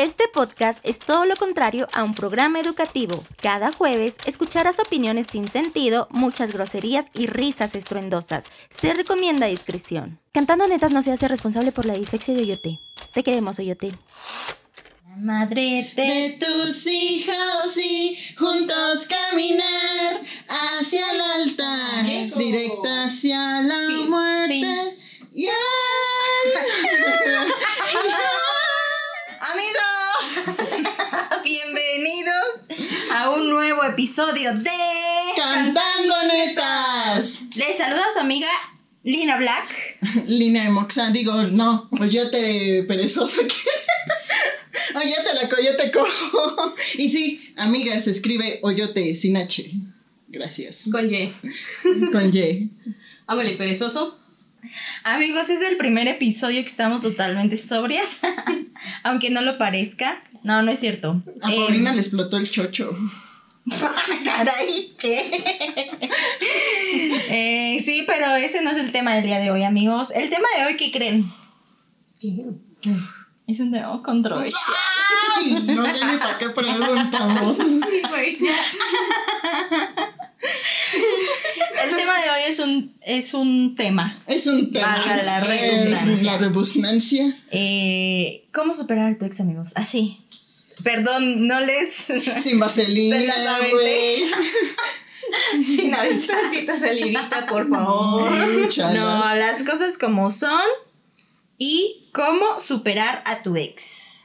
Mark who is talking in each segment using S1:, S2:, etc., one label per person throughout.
S1: Este podcast es todo lo contrario a un programa educativo. Cada jueves escucharás opiniones sin sentido, muchas groserías y risas estruendosas. Se recomienda discreción. Cantando Netas no se hace responsable por la dislexia de Oyote. Te queremos, Oyote. La madre de...
S2: de tus hijos y juntos caminar hacia el altar, directa hacia la
S1: Fin,
S2: muerte.
S1: fin. bienvenidos a un nuevo episodio de...
S2: Cantando netas.
S1: Les saluda su amiga Lina Black.
S2: Lina de Moxa, digo, no, coyote perezoso que. Oyote la coyote cojo. Y sí, amiga, se escribe Oyote sin H. Gracias.
S3: Con Y.
S2: Con Y.
S3: Ámale, perezoso.
S1: Amigos, es el primer episodio que estamos totalmente sobrias, aunque no lo parezca. No, no es cierto.
S2: A
S1: Eh,
S2: Paulina le explotó el chocho.
S1: Caray, ¿qué? Eh, sí, pero ese no es el tema del día de hoy, amigos. El tema de hoy, ¿qué creen?
S3: ¿Qué?
S1: Es un tema controversial.
S2: Ay, no, ni para qué preguntamos.
S1: Sí, güey. El tema de hoy es un, es un tema.
S2: Es un tema.
S1: Valga la redundancia.
S2: la rebusnancia.
S1: Eh, ¿Cómo superar a tu ex, amigos? Así. Perdón, no les...
S2: Sin
S1: Se
S2: vaselina, güey.
S1: Sin avisar.
S3: Tantita salivita, por favor.
S2: Muchas
S1: No, las cosas como son y cómo superar a tu ex.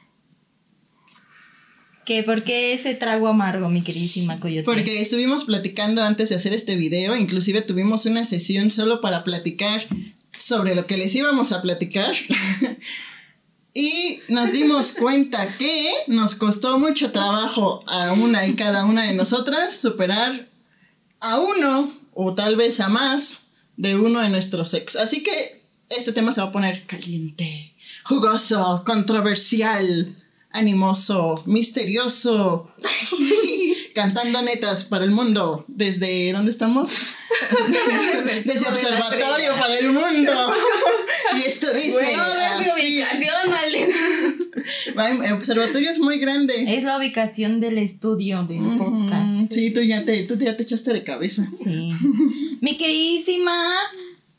S1: ¿Qué? ¿Por qué ese trago amargo, mi queridísima Coyote?
S2: Porque estuvimos platicando antes de hacer este video, inclusive tuvimos una sesión solo para platicar sobre lo que les íbamos a platicar. y nos dimos cuenta que nos costó mucho trabajo a una y cada una de nosotras superar a uno o tal vez a más de uno de nuestros ex. Así que este tema se va a poner caliente, jugoso, controversial, animoso, misterioso. Cantando netas para el mundo. ¿Desde dónde estamos? Desde Observatorio para el Mundo. Y esto dice.
S3: Bueno, ver mi
S2: así.
S3: ubicación,
S2: El observatorio es muy grande.
S1: Es la ubicación del estudio del
S2: Ujú,
S1: podcast.
S2: Sí, tú ya te, tú ya te echaste de cabeza.
S1: Sí. Mi queridísima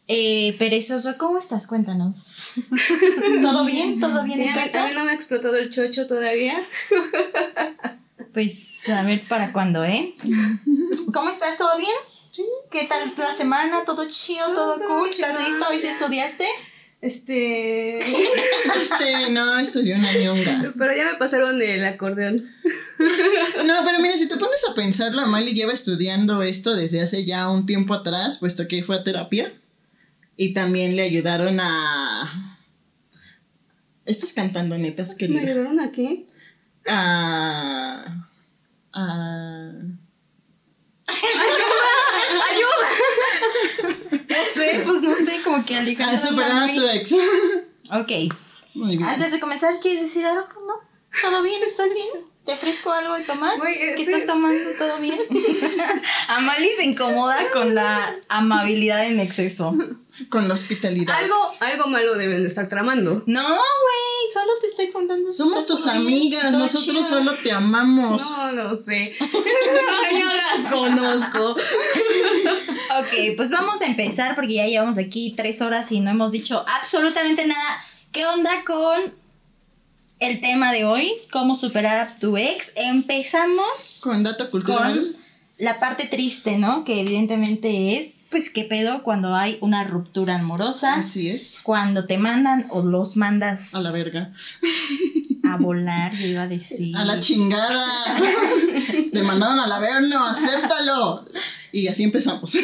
S1: eh, perezoso, ¿cómo estás? Cuéntanos. ¿Todo bien? ¿Todo bien
S3: Sí,
S1: en
S3: a, mí,
S1: casa?
S3: a mí no me ha explotado el chocho todavía.
S1: Pues a ver para cuándo, ¿eh? ¿Cómo estás? ¿Todo bien?
S2: Sí.
S1: ¿Qué tal la semana? ¿Todo chido? ¿Todo
S3: Todo
S1: cool? ¿Estás
S3: chido.
S1: lista? ¿Hoy sí estudiaste?
S3: Este.
S2: Este, no, estudió una ñonga.
S3: Pero ya me pasaron el acordeón.
S2: No, pero mira, si te pones a pensar, la Mali lleva estudiando esto desde hace ya un tiempo atrás, puesto que fue a terapia. Y también le ayudaron a. Estos cantando netas que
S3: ¿Me
S2: le.
S3: ayudaron aquí?
S2: A. A.
S1: No sé, pues no sé, como que Alejandra.
S2: A superar a su ex.
S1: Ok.
S2: Muy bien.
S1: Antes de comenzar, ¿quieres decir algo? ¿No? ¿Todo bien? ¿Estás bien? ¿Te ofrezco algo de tomar? ¿Qué estás tomando? ¿Todo bien? Amalie se incomoda con la amabilidad en exceso.
S2: Con la hospitalidad.
S3: Algo, algo malo deben de estar tramando.
S1: No, güey, solo te estoy si
S2: Somos tus amigas, nosotros
S1: chido.
S2: solo te amamos.
S3: No, no sé. Yo las conozco.
S1: Ok, pues vamos a empezar porque ya llevamos aquí tres horas y no hemos dicho absolutamente nada. ¿Qué onda con el tema de hoy? ¿Cómo superar a tu ex? Empezamos
S2: Con dato cultural.
S1: con la parte triste, ¿no? Que evidentemente es, pues, ¿qué pedo cuando hay una ruptura amorosa?
S2: Así es.
S1: Cuando te mandan o los mandas
S2: A la verga.
S1: a volar, yo iba a decir.
S2: A la chingada. Le mandaron al averno, acéptalo. Y así empezamos.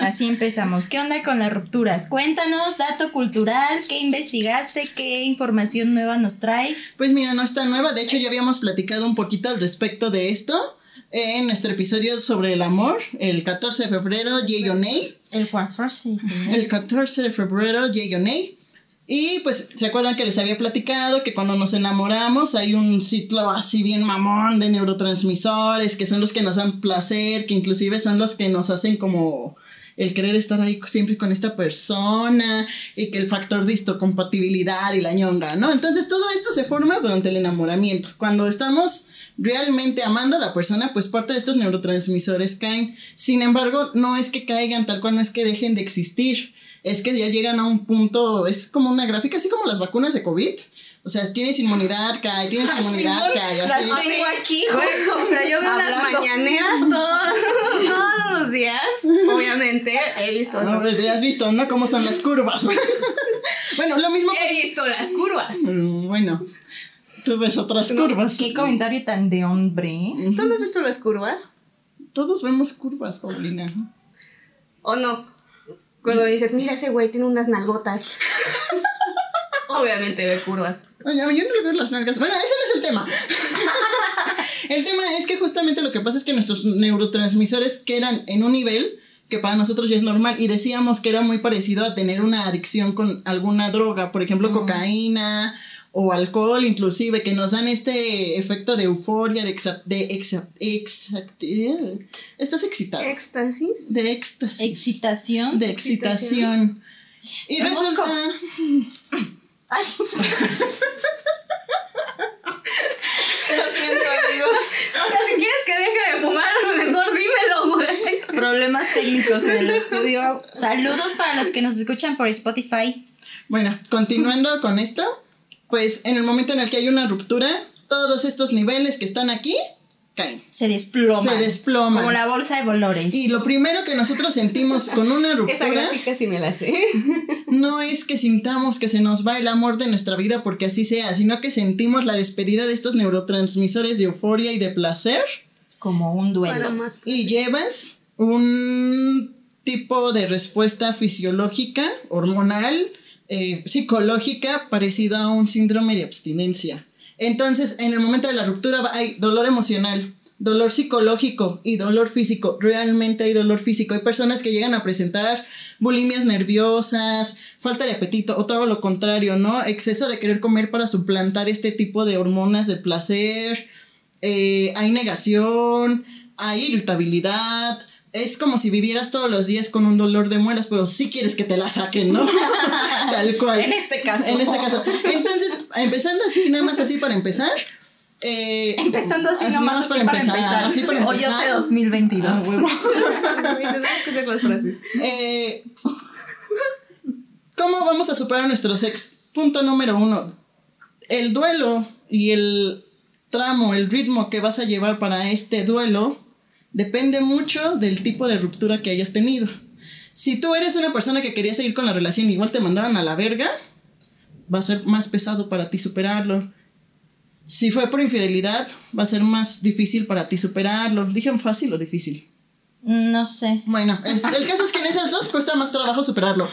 S1: Así empezamos. ¿Qué onda con las rupturas? Cuéntanos, dato cultural, ¿qué investigaste? ¿Qué información nueva nos traes?
S2: Pues mira, no está nueva. De hecho, ya habíamos platicado un poquito al respecto de esto en nuestro episodio sobre el amor, el 14 de febrero, Nay.
S1: El cuarto sí.
S2: El 14 de febrero, Nay. Y pues, ¿se acuerdan que les había platicado que cuando nos enamoramos hay un ciclo así bien mamón de neurotransmisores que son los que nos dan placer, que inclusive son los que nos hacen como el querer estar ahí siempre con esta persona y que el factor de histocompatibilidad y la ñonga, ¿no? Entonces todo esto se forma durante el enamoramiento. Cuando estamos realmente amando a la persona, pues parte de estos neurotransmisores caen. Sin embargo, no es que caigan tal cual, no es que dejen de existir. Es que ya llegan a un punto, es como una gráfica, así como las vacunas de COVID. O sea, tienes inmunidad, cae, tienes inmunidad, cae.
S3: Las tengo aquí, justo. O sea, yo veo las mañaneras los días. Obviamente, he visto eso.
S2: No, ya has visto, ¿no? Cómo son las curvas. bueno, lo mismo.
S3: He visto las curvas.
S2: Mm, Bueno, tú ves otras curvas.
S1: Qué comentario tan de hombre.
S3: ¿Tú no has visto las curvas?
S2: Todos vemos curvas, Paulina.
S3: ¿O no? Cuando dices, mira, ese güey tiene unas nalgotas. Obviamente ve curvas.
S2: Oye, yo no le veo las nalgas. Bueno, ese no es el tema. el tema es que justamente lo que pasa es que nuestros neurotransmisores quedan en un nivel que para nosotros ya es normal y decíamos que era muy parecido a tener una adicción con alguna droga, por ejemplo, cocaína o alcohol inclusive, que nos dan este efecto de euforia, de exa- de exa- exa- ¿Estás excitado?
S3: ¿Éxtasis?
S2: De éxtasis.
S1: Excitación.
S2: de excitación. Y
S1: Vamos
S2: resulta...
S1: Ay. Lo siento, amigos.
S3: O sea, si quieres que deje de fumar, mejor dímelo, güey.
S1: Problemas técnicos en el estudio. Saludos para los que nos escuchan por Spotify.
S2: Bueno, continuando con esto, pues en el momento en el que hay una ruptura, todos estos niveles que están aquí caen.
S1: Se desploman.
S2: Se desploman.
S1: Como la bolsa de valores.
S2: Y lo primero que nosotros sentimos con una
S3: Esa
S2: ruptura
S3: gráfica sí me la sé.
S2: no es que sintamos que se nos va el amor de nuestra vida porque así sea, sino que sentimos la despedida de estos neurotransmisores de euforia y de placer
S1: Como un duelo.
S3: Más.
S2: y llevas un tipo de respuesta fisiológica, hormonal, eh, psicológica, parecido a un síndrome de abstinencia. Entonces, en el momento de la ruptura hay dolor emocional, dolor psicológico y dolor físico. Realmente hay dolor físico. Hay personas que llegan a presentar bulimias nerviosas, falta de apetito o todo lo contrario, ¿no? Exceso de querer comer para suplantar este tipo de hormonas de placer. Eh, hay negación, hay irritabilidad. Es como si vivieras todos los días con un dolor de muelas, pero sí quieres que te la saquen, ¿no? Tal cual.
S1: En este caso.
S2: En este caso. Entonces, empezando así, nada más así para empezar. eh,
S1: Empezando así, nomás así para empezar.
S2: Así para empezar.
S1: Hoyote 2022.
S2: Ah,
S3: frases.
S2: Eh, ¿Cómo vamos a superar nuestro sex? Punto número uno. El duelo y el tramo, el ritmo que vas a llevar para este duelo depende mucho del tipo de ruptura que hayas tenido. Si tú eres una persona que quería seguir con la relación y igual te mandaban a la verga, va a ser más pesado para ti superarlo. Si fue por infidelidad, va a ser más difícil para ti superarlo. ¿Dije fácil o difícil?
S1: No sé.
S2: Bueno, es- el caso es que en esas dos cuesta más trabajo superarlo.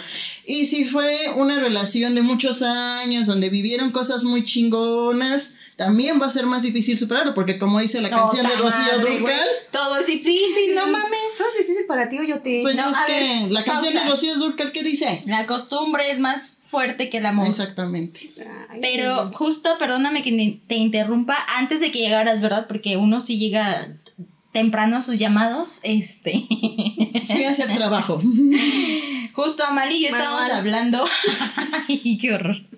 S2: Y si fue una relación de muchos años donde vivieron cosas muy chingonas, también va a ser más difícil superarlo, porque como dice la canción de Rocío. Dúrcal,
S1: Todo es difícil, no mames.
S3: ¿Esto es difícil para ti o yo te.?
S2: pues
S1: No,
S2: es que
S1: ver,
S2: la canción
S1: pausa.
S2: de Rocío Dúrcal, ¿qué dice?
S1: La costumbre es más fuerte que el amor.
S2: Exactamente.
S3: Ay,
S1: Pero justo, perdóname que te interrumpa, antes de que llegaras, ¿verdad? Porque uno sí llega temprano a sus llamados, este...
S2: Fui a hacer trabajo.
S1: Justo yo estábamos hablando... Ay, qué horror.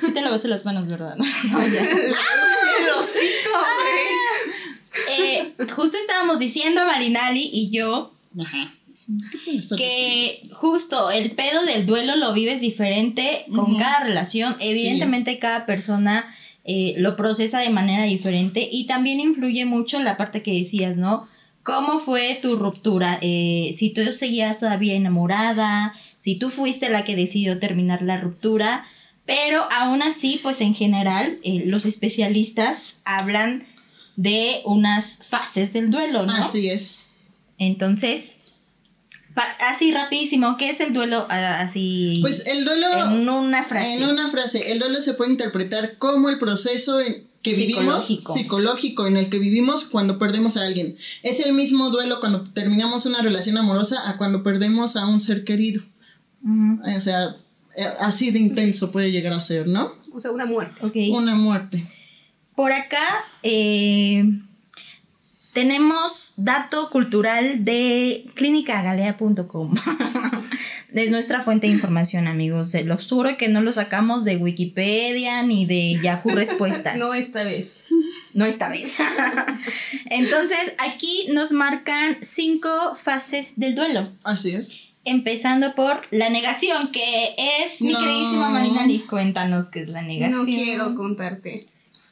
S1: Sí te lavaste las manos, ¿verdad? No, ya.
S3: El hocico, güey.
S1: Eh, justo estábamos diciendo Marinali y yo que justo el pedo del duelo lo vives diferente con cada relación. Evidentemente cada persona eh, lo procesa de manera diferente y también influye mucho la parte que decías, ¿no? ¿Cómo fue tu ruptura? Eh, si tú seguías todavía enamorada, si tú fuiste la que decidió terminar la ruptura, pero aún así, pues en general, eh, los especialistas hablan de unas fases del duelo, ¿no?
S2: Así es.
S1: Entonces, así rapidísimo, ¿qué es el duelo? Ah, Así
S2: Pues el duelo...
S1: en una frase.
S2: En una frase, el duelo se puede interpretar como el proceso en que vivimos
S1: Psicológico.
S2: psicológico en el que vivimos cuando perdemos a alguien. Es el mismo duelo cuando terminamos una relación amorosa a cuando perdemos a un ser querido. O sea, así de intenso puede llegar a ser, ¿no?
S3: O sea, una muerte.
S1: ok.
S2: Una muerte.
S1: Por acá, eh, tenemos dato cultural de clínicagalea.com. es nuestra fuente de información, amigos. Se los juro que no lo sacamos de Wikipedia ni de Yahoo Respuestas.
S3: no esta vez.
S1: No esta vez. Entonces, aquí nos marcan cinco fases del duelo.
S2: Así es.
S1: Empezando por la negación, que es mi
S2: No.
S1: queridísima Marinali. Cuéntanos qué es la negación.
S3: No quiero contarte.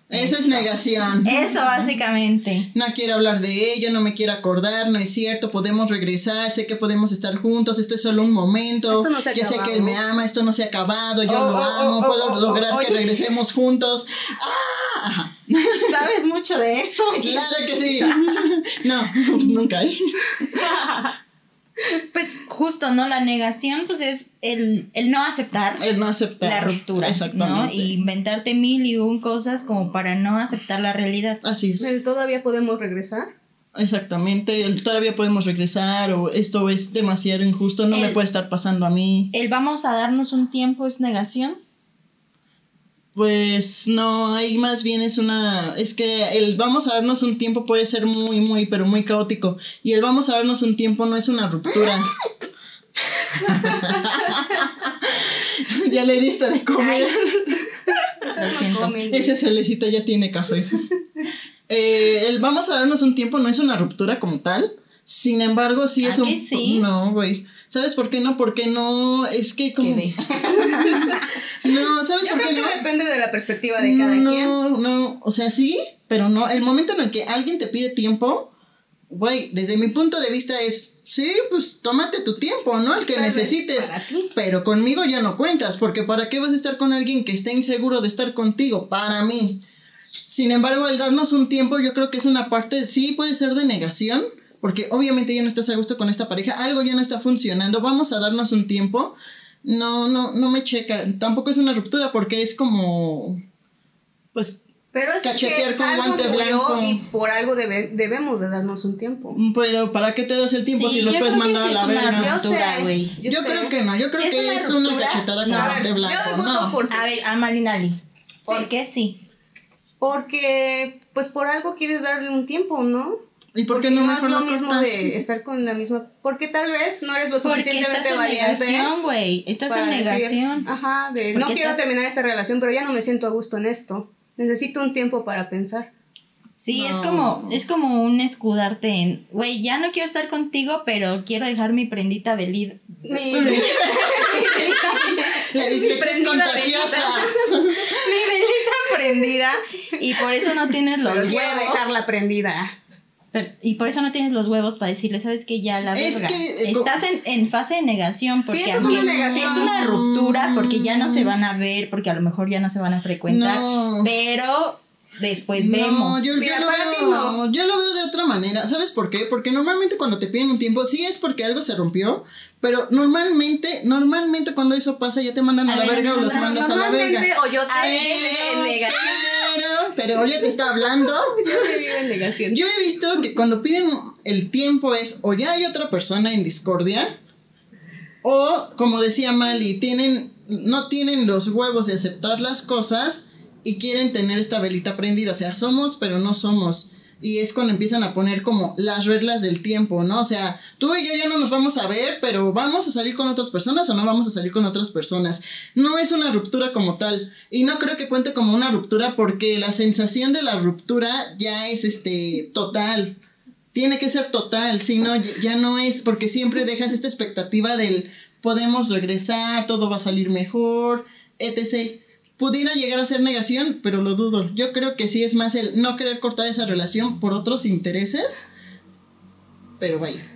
S2: Eso es negación.
S1: Eso, básicamente.
S2: No quiero hablar de ello, no me quiero acordar, no es cierto, podemos regresar, sé que podemos estar juntos, esto es solo un momento.
S3: Esto no se ha
S2: yo sé
S3: acabado.
S2: que él me ama, esto no se ha acabado, yo
S1: Oh,
S2: lo
S1: oh,
S2: amo,
S1: oh,
S2: puedo
S1: oh, oh,
S2: lograr que
S1: oye.
S2: regresemos juntos. ¡Ah! Ajá.
S1: ¿Sabes mucho de esto?
S2: Claro que sí. No, nunca. ¿eh?
S1: Pues justo, ¿no? La negación, pues es el, el no aceptar
S2: El no aceptar.
S1: la ruptura, ¿no?
S2: Exactamente.
S1: Y inventarte mil y un cosas como para no aceptar la realidad.
S2: Así es.
S3: ¿El ¿Todavía podemos regresar?
S2: Exactamente. El todavía podemos regresar o esto es demasiado injusto, no me puede estar pasando a mí.
S1: El vamos a darnos un tiempo es negación.
S2: Pues no, ahí más bien es una, es que el vamos a darnos un tiempo puede ser muy, muy, pero muy caótico. Y el vamos a darnos un tiempo no es una ruptura. ya le diste de comer. Ese celecita ya tiene café. Eh, el vamos a darnos un tiempo no es una ruptura como tal. Sin embargo, sí
S1: ¿A
S2: es un...
S1: sí?
S2: No, güey. ¿Sabes por qué no? Porque no, es que como... No, ¿sabes
S3: Yo
S2: por
S3: creo
S2: qué
S3: que
S2: no?
S3: depende de la perspectiva de cada
S2: no,
S3: quien.
S2: no, o sea, sí, pero no. El momento en el que alguien te pide tiempo, güey, desde mi punto de vista es, sí, pues tómate tu tiempo, ¿no? El que
S3: Tal
S2: necesites.
S3: para ti.
S2: Pero conmigo ya no cuentas, porque ¿para qué vas a estar con alguien que esté inseguro de estar contigo? Para mí. Sin embargo, el darnos un tiempo, yo creo que es una parte, sí puede ser de negación, porque obviamente ya no estás a gusto con esta pareja, algo ya no está funcionando, vamos a darnos un tiempo. No, no, no me checa. Tampoco es una ruptura porque es como, pues,
S3: Pero es
S2: Cachetear
S3: que
S2: con
S3: algo
S2: guante blanco.
S3: y por algo debe- debemos de darnos un tiempo.
S2: pero ¿para qué te das el tiempo
S1: Sí,
S2: si los puedes mandar a la verga?
S3: Yo
S1: ruptura,
S3: sé,
S1: güey.
S2: Yo,
S3: sé.
S2: creo que no, yo creo
S1: Si es
S2: que es una
S1: ruptura,
S2: cachetada con
S1: no.
S3: A
S2: guante blanco.
S3: yo
S2: no.
S3: por-
S1: A ver, a Malinali. ¿Por
S3: Sí.
S1: qué sí?
S3: Porque, pues por algo quieres darle un tiempo, ¿no?
S2: ¿Y por qué
S3: Porque
S2: no
S3: no es
S2: mejor
S3: lo
S2: lo
S3: mismo
S2: cortas?
S3: de estar con la misma. Porque tal vez no eres lo suficientemente
S1: estás en
S3: valiente.
S1: negación, güey. Estás en
S3: decir,
S1: negación.
S3: ajá, de no quiero
S1: estás-
S3: terminar esta relación, pero ya no me siento a gusto en esto. Necesito un tiempo para pensar.
S1: Sí, es
S2: No.
S1: como, es como un escudarte en, güey, ya no quiero estar contigo, pero quiero dejar mi prendita velida.
S3: Mi-
S2: La dislexia es
S1: prendida
S2: contagiosa.
S1: mi velita prendida y por eso no tienes los
S3: pero
S1: huevos.
S3: quiero dejarla prendida.
S1: Pero- y por eso no tienes los huevos para decirle, ¿sabes qué? Ya la
S2: Es
S1: verga.
S2: que, eh,
S1: Estás en, en fase de negación porque
S3: eso es una negación.
S1: es una ruptura porque ya no se van a ver, porque a lo mejor ya no se van a frecuentar,
S2: No.
S1: pero después
S2: No,
S1: vemos.
S2: yo, yo
S3: Mira,
S2: lo
S3: para
S2: veo,
S3: ti no.
S2: yo lo veo de otra manera. ¿Sabes por qué? Porque normalmente cuando te piden un tiempo, sí es porque algo se rompió, pero normalmente, normalmente cuando eso pasa ya te mandan a,
S1: A
S2: la
S1: ver,
S2: verga o los
S1: no,
S2: mandas a la
S3: Normalmente,
S2: verga.
S3: o yo te
S1: A
S3: vivo en
S1: ver,
S3: negación.
S2: Pero, pero oye, te está hablando.
S3: Yo te vivo en negación.
S2: Yo he visto que cuando piden el tiempo es o ya hay otra persona en discordia o como decía Mali, tienen no tienen los huevos de aceptar las cosas y quieren tener esta velita prendida, o sea, somos pero no somos. Y es cuando empiezan a poner como las reglas del tiempo, ¿no? O sea, tú y yo ya no nos vamos a ver, pero vamos a salir con otras personas o no vamos a salir con otras personas. No es una ruptura como tal. Y no creo que cuente como una ruptura porque la sensación de la ruptura ya es este total. Tiene que ser total, si no, ya- no es, porque siempre dejas esta expectativa del podemos regresar, todo va a salir mejor, etc. Pudiera llegar a ser negación, pero lo dudo. Yo creo que sí es más el no querer cortar esa relación por otros intereses, pero vaya.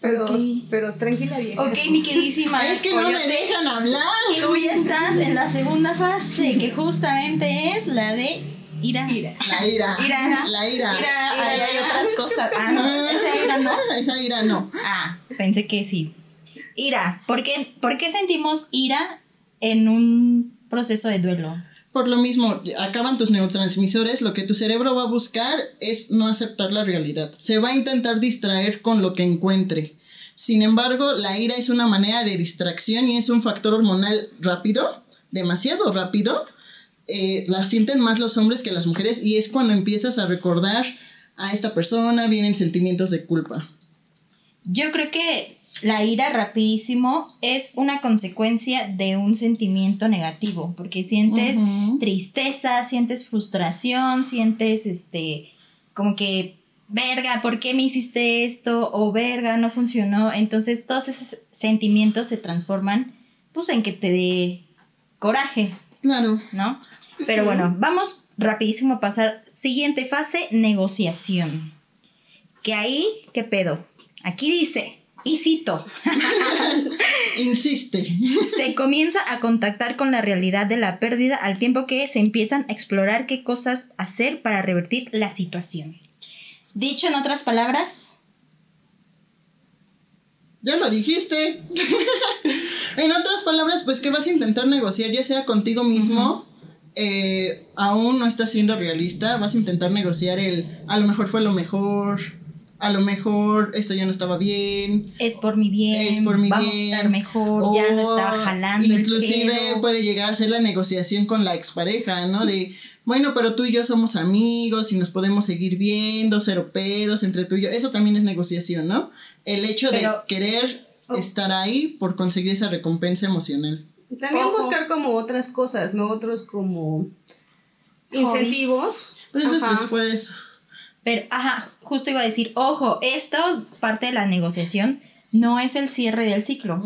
S3: Pero, pero tranquila bien.
S1: Ok, mi queridísima.
S2: Es que no me dejan hablar.
S1: Tú ya estás en la segunda fase, que justamente es la de ira.
S3: Mira.
S2: La ira.
S1: Ira.
S2: La ira.
S1: Ira, ahí hay otras cosas. Ah, no, esa ira no.
S2: Esa ira no.
S1: Ah, pensé que sí. Ira. ¿Por qué, por qué sentimos ira en un proceso de duelo?
S2: Por lo mismo, acaban tus neurotransmisores, lo que tu cerebro va a buscar es no aceptar la realidad. Se va a intentar distraer con lo que encuentre. Sin embargo, la ira es una manera de distracción y es un factor hormonal rápido, demasiado rápido. Eh, la sienten más los hombres que las mujeres y es cuando empiezas a recordar a esta persona, vienen sentimientos de culpa.
S1: Yo creo que la ira rapidísimo es una consecuencia de un sentimiento negativo, porque sientes tristeza, sientes frustración, sientes este como que verga, ¿por qué me hiciste esto? o verga, no funcionó. Entonces todos esos sentimientos se transforman pues en que te dé coraje.
S2: Claro.
S1: ¿No? Pero bueno, vamos rapidísimo a pasar. Siguiente fase, negociación. Que ahí, ¿qué pedo? Aquí dice, y cito.
S2: Insiste.
S1: Se comienza a contactar con la realidad de la pérdida al tiempo que se empiezan a explorar qué cosas hacer para revertir la situación. Dicho en otras palabras.
S2: Ya lo dijiste. en otras palabras, pues que vas a intentar negociar, ya sea contigo mismo. Eh, aún no estás siendo realista, vas a intentar negociar el a lo mejor fue lo mejor, a lo mejor esto ya no estaba bien.
S1: Es por mi bien.
S2: Es por mi
S1: vamos
S2: bien.
S1: a estar mejor, ya no estaba jalando.
S2: Inclusive puede llegar a ser la negociación con la expareja, ¿no? De, bueno, pero tú y yo somos amigos y nos podemos seguir viendo, cero pedos entre tú y yo. Eso también es negociación, ¿no? El hecho de querer oh. estar ahí por conseguir esa recompensa emocional.
S3: También buscar como otras cosas, ¿no? Otros como incentivos.
S2: Pero eso es después.
S1: Pero, ajá, justo iba a decir, ojo, esto parte de la negociación no es el cierre del ciclo,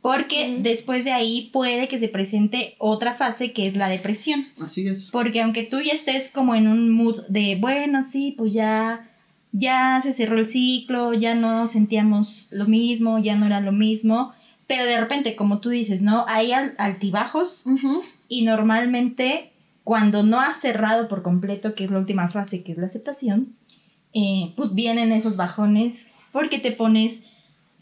S1: porque después de ahí puede que se presente otra fase que es la depresión.
S2: Así es.
S1: Porque aunque tú ya estés como en un mood de, bueno, sí, pues ya, ya se cerró el ciclo, ya no sentíamos lo mismo, ya no era lo mismo, pero de repente, como tú dices, ¿no? Hay altibajos y normalmente cuando no has cerrado por completo, que es la última fase, que es la aceptación, eh, pues vienen esos bajones porque te pones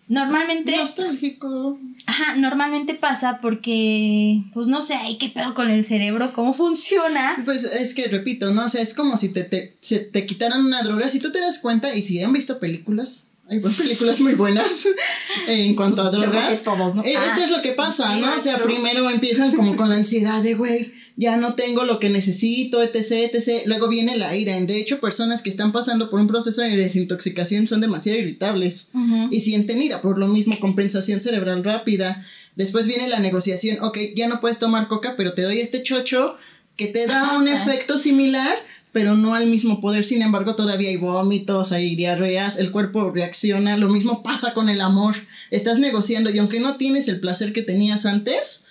S1: normalmente
S2: nostálgico.
S1: Ajá, normalmente pasa porque pues no sé, hay qué pedo con el cerebro, cómo funciona.
S2: Pues es que repito, no, o sea, es como si te, te, te quitaran una droga, si tú te das cuenta y si han visto películas, hay películas muy buenas en cuanto a pues, drogas. Todos, ¿no? Eh, esto ah. es lo que pasa, ¿no? O sea, primero empiezan como con la ansiedad de, güey, ya no tengo lo que necesito, etc, etc. Luego viene la ira. De hecho, personas que están pasando por un proceso de desintoxicación son demasiado irritables y sienten ira, por lo mismo compensación cerebral rápida. Después viene la negociación, ok, ya no puedes tomar coca, pero te doy este chocho que te da un efecto similar, pero no al mismo poder. Sin embargo, todavía hay vómitos, hay diarreas, el cuerpo reacciona. Lo mismo pasa con el amor. Estás negociando y aunque no tienes el placer que tenías antes,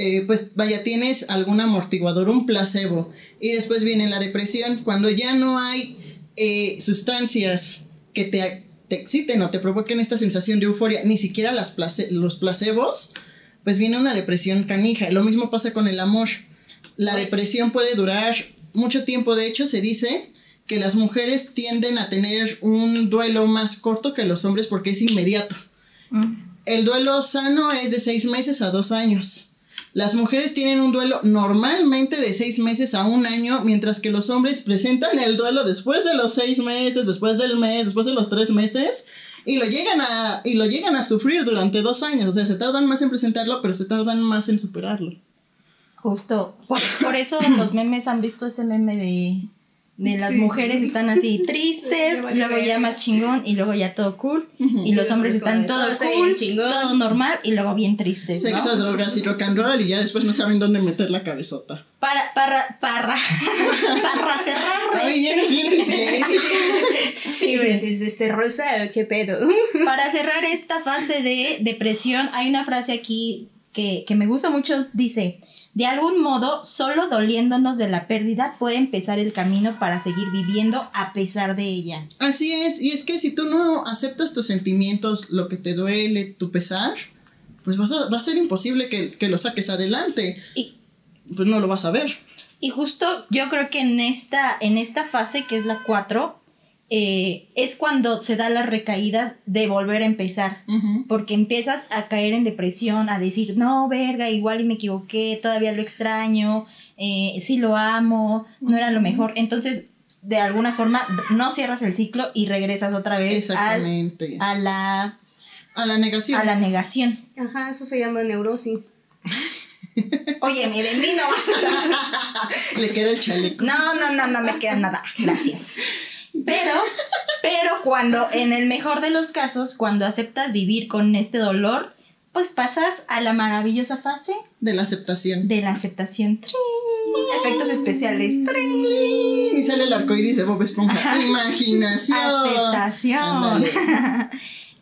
S2: eh, pues vaya, tienes algún amortiguador, un placebo. Y después viene la depresión, cuando ya no hay eh, sustancias que te, te, exciten o te provoquen esta sensación de euforia, ni siquiera las los placebos, pues viene una depresión canija. Lo mismo pasa con el amor. La depresión puede durar mucho tiempo. De hecho, se dice que las mujeres tienden a tener un duelo más corto que los hombres porque es inmediato. Mm. El duelo sano es de seis meses a dos años. Las mujeres tienen un duelo normalmente de seis meses a un año, mientras que los hombres presentan el duelo después de los seis meses, después del mes, después de los tres meses, y lo llegan a, y lo llegan a sufrir durante dos años. O sea, se tardan más en presentarlo, pero se tardan más en superarlo.
S1: Justo. Por, eso en los memes han visto ese meme de, de las mujeres están así tristes, luego ya más chingón y luego ya todo cool. Y los hombres están todo, cool, todo normal y luego bien tristes.
S2: Sexo, drogas y rock and roll y ya después no saben dónde meter la cabezota.
S1: Para, para, para, para cerrar.
S3: Ay, este... sí, este rosa, qué pedo.
S1: para cerrar esta fase de depresión, hay una frase aquí que, que me gusta mucho. Dice, de algún modo, solo doliéndonos de la pérdida puede empezar el camino para seguir viviendo a pesar de ella.
S2: Así es, y es que si tú no aceptas tus sentimientos, lo que te duele, tu pesar, pues va a ser imposible que, que, lo saques adelante. Y, pues no lo vas a ver.
S1: Y justo yo creo que en esta, en esta fase, que es la 4, eh, es cuando se da las recaídas de volver a empezar, porque empiezas a caer en depresión, a decir, no, verga, igual y me equivoqué, todavía lo extraño, eh, sí lo amo, no era lo mejor. Entonces, de alguna forma, no cierras el ciclo y regresas otra vez al, a la...
S2: A la negación.
S1: A la negación.
S3: Ajá, eso se llama neurosis.
S1: Oye, mi de mí no vas
S2: a... Le queda el chaleco.
S1: No, no, no, no me queda nada. Gracias. Pero, pero cuando, en el mejor de los casos, cuando aceptas vivir con este dolor, pues pasas a la maravillosa fase
S2: de la aceptación.
S1: De la aceptación. Efectos especiales.
S2: Y sale el arco iris de Bob Esponja. Imaginación.
S1: Aceptación.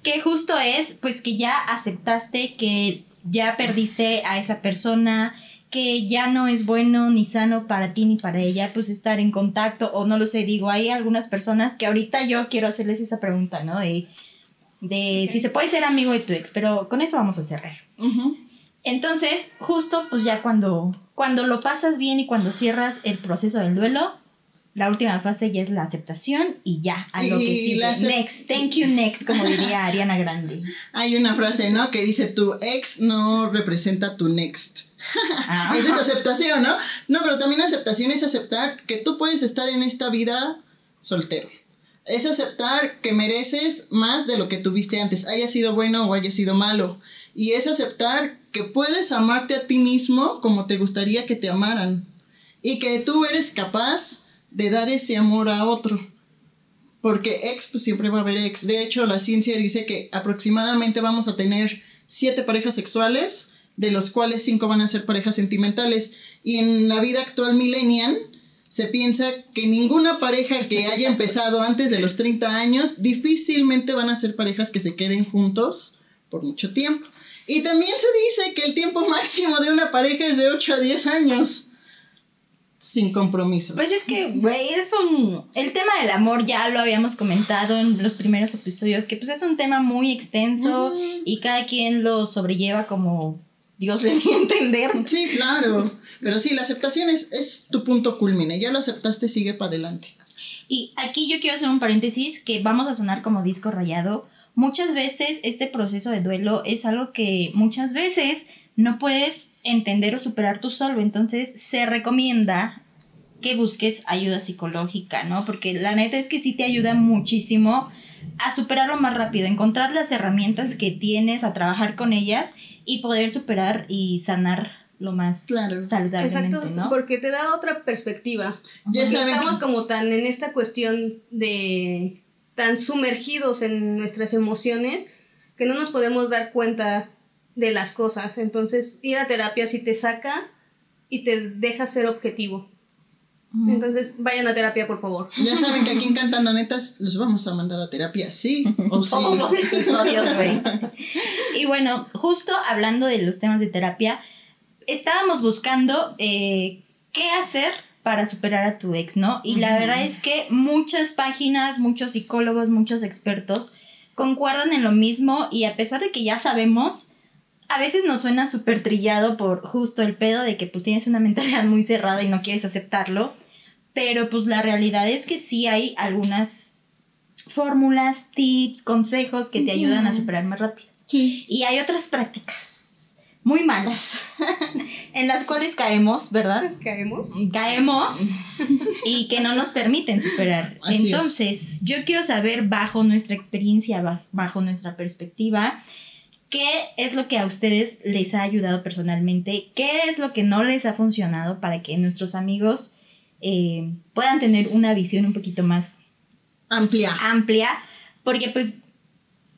S1: que justo es, pues que ya aceptaste que ya perdiste a esa persona, que ya no es bueno ni sano para ti ni para ella, pues estar en contacto, o no lo sé, digo, hay algunas personas que ahorita yo quiero hacerles esa pregunta, ¿no? De, de si se puede ser amigo de tu ex, pero con eso vamos a cerrar. Entonces, justo pues ya cuando, cuando lo pasas bien y cuando cierras el proceso del duelo, la última fase ya es la aceptación y ya, a lo que sigue. Next, thank you next, como diría Ariana Grande.
S2: Hay una frase, ¿no? Que dice, tu ex no representa tu next. Ah. Esa es aceptación, ¿no? No, pero también aceptación es aceptar que tú puedes estar en esta vida soltero. Es aceptar que mereces más de lo que tuviste antes, haya sido bueno o haya sido malo. Y es aceptar que puedes amarte a ti mismo como te gustaría que te amaran. Y que tú eres capaz de dar ese amor a otro. Porque ex, pues siempre va a haber ex. De hecho, la ciencia dice que aproximadamente vamos a tener siete parejas sexuales, de los cuales cinco van a ser parejas sentimentales. Y en la vida actual millennial, se piensa que ninguna pareja que haya empezado antes de los 30 años difícilmente van a ser parejas que se queden juntos por mucho tiempo. Y también se dice que el tiempo máximo de una pareja es de 8 a 10 años sin compromisos.
S1: Pues es que, güey, es un... El tema del amor ya lo habíamos comentado en los primeros episodios, que pues es un tema muy extenso y cada quien lo sobrelleva como Dios le dio a entender.
S2: Sí, claro. Pero sí, la aceptación es, es tu punto culmine. Ya lo aceptaste, sigue para adelante.
S1: Y aquí yo quiero hacer un paréntesis que vamos a sonar como disco rayado. Muchas veces este proceso de duelo es algo que muchas veces no puedes entender o superar tú solo. Entonces se recomienda que busques ayuda psicológica, ¿no? Porque la neta es que sí te ayuda muchísimo a superarlo más rápido, encontrar las herramientas que tienes, a trabajar con ellas y poder superar y sanar lo más claro. saludablemente, Exacto,
S3: porque te da otra perspectiva. Ya estamos como tan en esta cuestión de tan sumergidos en nuestras emociones que no nos podemos dar cuenta de las cosas. Entonces, ir a terapia sí te saca y te deja ser objetivo. Entonces, vayan a terapia, por favor.
S2: Ya saben que aquí en Cantando Netas los vamos a mandar a terapia, sí o sí. Todos los
S1: episodios, güey. y bueno, justo hablando de los temas de terapia, estábamos buscando eh, qué hacer para superar a tu ex, ¿no? Y la verdad es que muchas páginas, muchos psicólogos, muchos expertos concuerdan en lo mismo y a pesar de que ya sabemos, a veces nos suena súper trillado por justo el pedo de que pues tienes una mentalidad muy cerrada y no quieres aceptarlo, pero pues la realidad es que sí hay algunas fórmulas, tips, consejos que te ayudan a superar más rápido. Y hay otras prácticas muy malas en las cuales caemos, ¿verdad?
S3: Caemos.
S1: Caemos y que no nos permiten superar. Entonces, yo quiero saber bajo nuestra experiencia, bajo nuestra perspectiva, ¿Qué es lo que a ustedes les ha ayudado personalmente? ¿Qué es lo que no les ha funcionado para que nuestros amigos eh, puedan tener una visión un poquito más
S2: amplia?
S1: Amplia, porque pues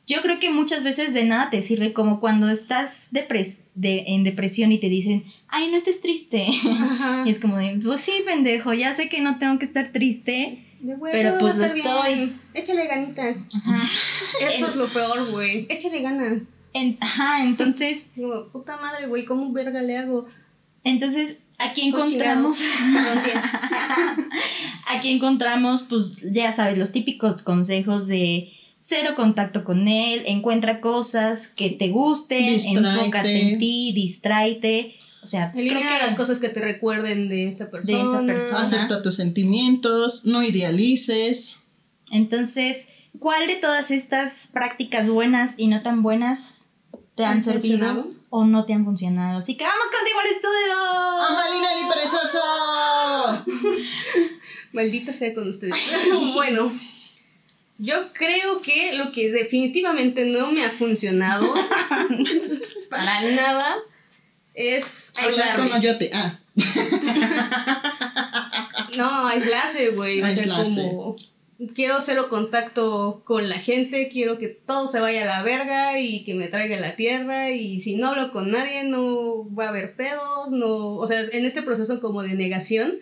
S1: yo creo que muchas veces de nada te sirve como cuando estás en depresión y te dicen, ay, no estés triste. y es como de, pues sí, pendejo, ya sé que no tengo que estar triste. pero pues lo estoy.
S3: Échale ganitas. Eso es lo peor, güey. Échale ganas
S1: ajá, entonces.
S3: puta madre, güey, ¿cómo verga le hago?
S1: Entonces, aquí encontramos. aquí encontramos, pues, ya sabes, los típicos consejos de cero contacto con él, encuentra cosas que te gusten, enfócate en ti, distráete. O sea,
S3: elimina las cosas que te recuerden de esta persona. De esta persona.
S2: Acepta tus sentimientos, no idealices.
S1: Entonces, ¿cuál de todas estas prácticas buenas y no tan buenas te han, servido o no te han funcionado. Así que vamos contigo al
S3: estudio. ¡Amalina y perezoso! Maldita sea con ustedes. bueno, yo creo que lo que definitivamente no me ha funcionado para nada es
S2: aislarme. Con Ah.
S3: no, aislarse, güey. O sea, como quiero cero contacto con la gente, quiero que todo se vaya a la verga y que me traiga la tierra y si no hablo con nadie no va a haber pedos, no, o sea, en este proceso como de negación,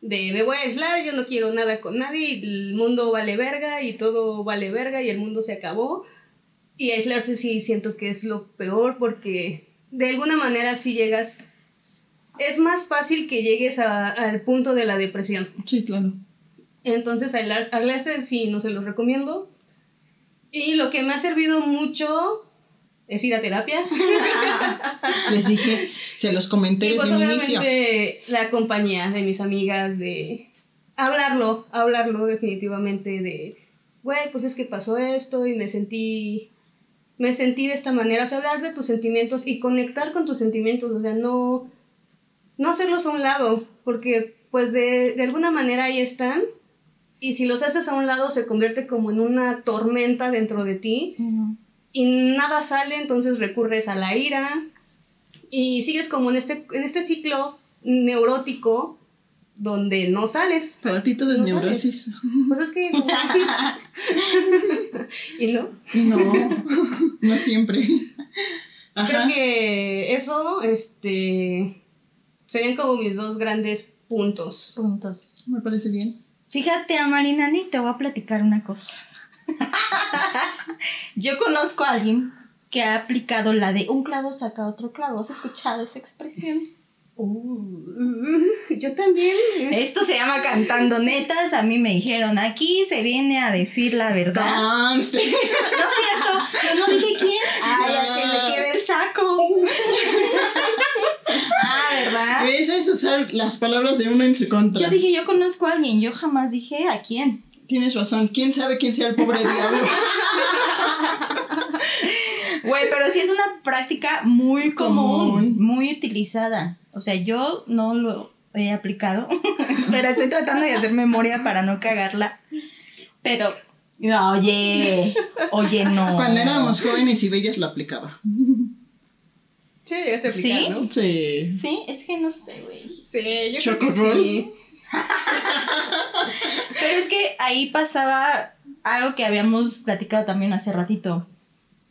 S3: de me voy a aislar, yo no quiero nada con nadie, el mundo vale verga y todo vale verga y el mundo se acabó. Y aislarse sí siento que es lo peor porque de alguna manera si llegas, es más fácil que llegues al punto de la depresión.
S2: Sí, claro.
S3: Entonces, aislarse sí, no se los recomiendo. Y lo que me ha servido mucho es ir a terapia.
S2: Les dije, se los comenté y pues, desde inicio.
S3: la compañía de mis amigas, de hablarlo, hablarlo definitivamente de, güey, pues es que pasó esto y me sentí me sentí de esta manera, o sea, hablar de tus sentimientos y conectar con tus sentimientos, o sea, no, no hacerlos a un lado, porque pues de, alguna manera ahí están, y si los haces a un lado se convierte como en una tormenta dentro de ti, y nada sale, entonces recurres a la ira, y sigues como en este, en este ciclo neurótico donde no sales.
S2: Para ti todo es neurosis.
S3: Pues es que. ¿Y no?
S2: No, no siempre.
S3: Creo que eso, este. Serían como mis dos grandes puntos.
S1: Puntos.
S2: Me parece bien.
S1: Fíjate, a Marinani, te voy a platicar una cosa. Yo conozco a alguien que ha aplicado la de un clavo saca otro clavo. ¿Has escuchado esa expresión?
S3: Uh, yo también.
S1: Esto se llama cantando netas. A mí me dijeron, aquí se viene a decir la verdad. No es cierto, yo no dije quién. Ay, a que le quede el saco. ¿verdad?
S2: Eso es usar las palabras de uno en su contra.
S1: Yo dije, yo conozco a alguien. Yo jamás dije a quién.
S2: Tienes razón. ¿Quién sabe quién sea el pobre diablo?
S1: Güey, pero sí es una práctica muy común, muy utilizada. O sea, yo no lo he aplicado. Espera, estoy tratando de hacer memoria para no cagarla. Pero, oye, oye, no.
S2: Cuando éramos jóvenes y bellas lo aplicaba.
S3: Sí, este aplicar, ¿Sí?
S2: ¿no? Sí.
S1: Sí, es que no sé, güey.
S3: Sí, yo creo que sí.
S1: Pero es que ahí pasaba algo que habíamos platicado también hace ratito.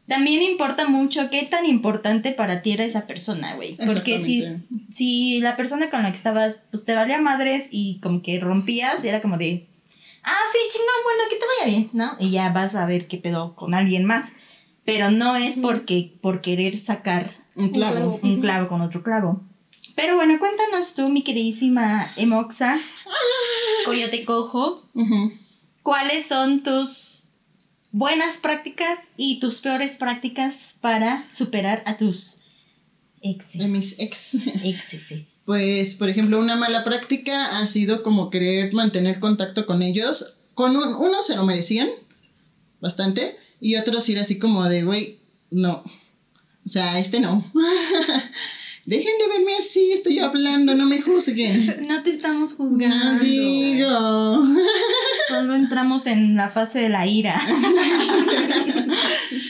S1: También importa mucho qué tan importante para ti era esa persona, güey. Porque si, si la persona con la que estabas, pues te valía madres y como que rompías, era como de, ah, sí, chingón, bueno, que te vaya bien, ¿no? Y ya vas a ver qué pedo con alguien más. Pero no es porque, por querer sacar
S2: un clavo,
S1: un clavo con otro clavo. Pero bueno, cuéntanos tú, mi queridísima Emoxa, Coyote Cojo, ¿cuáles son tus buenas prácticas y tus peores prácticas para superar a tus exes.
S2: De mis ex.
S1: Exes.
S2: Pues, por ejemplo, una mala práctica ha sido como querer mantener contacto con ellos. Con un, unos se lo merecían bastante y otros ir así como de, güey, no. O sea, este no. Dejen de verme así, estoy hablando, no me juzguen.
S1: No te estamos juzgando.
S2: No digo.
S1: Solo entramos en la fase de la ira.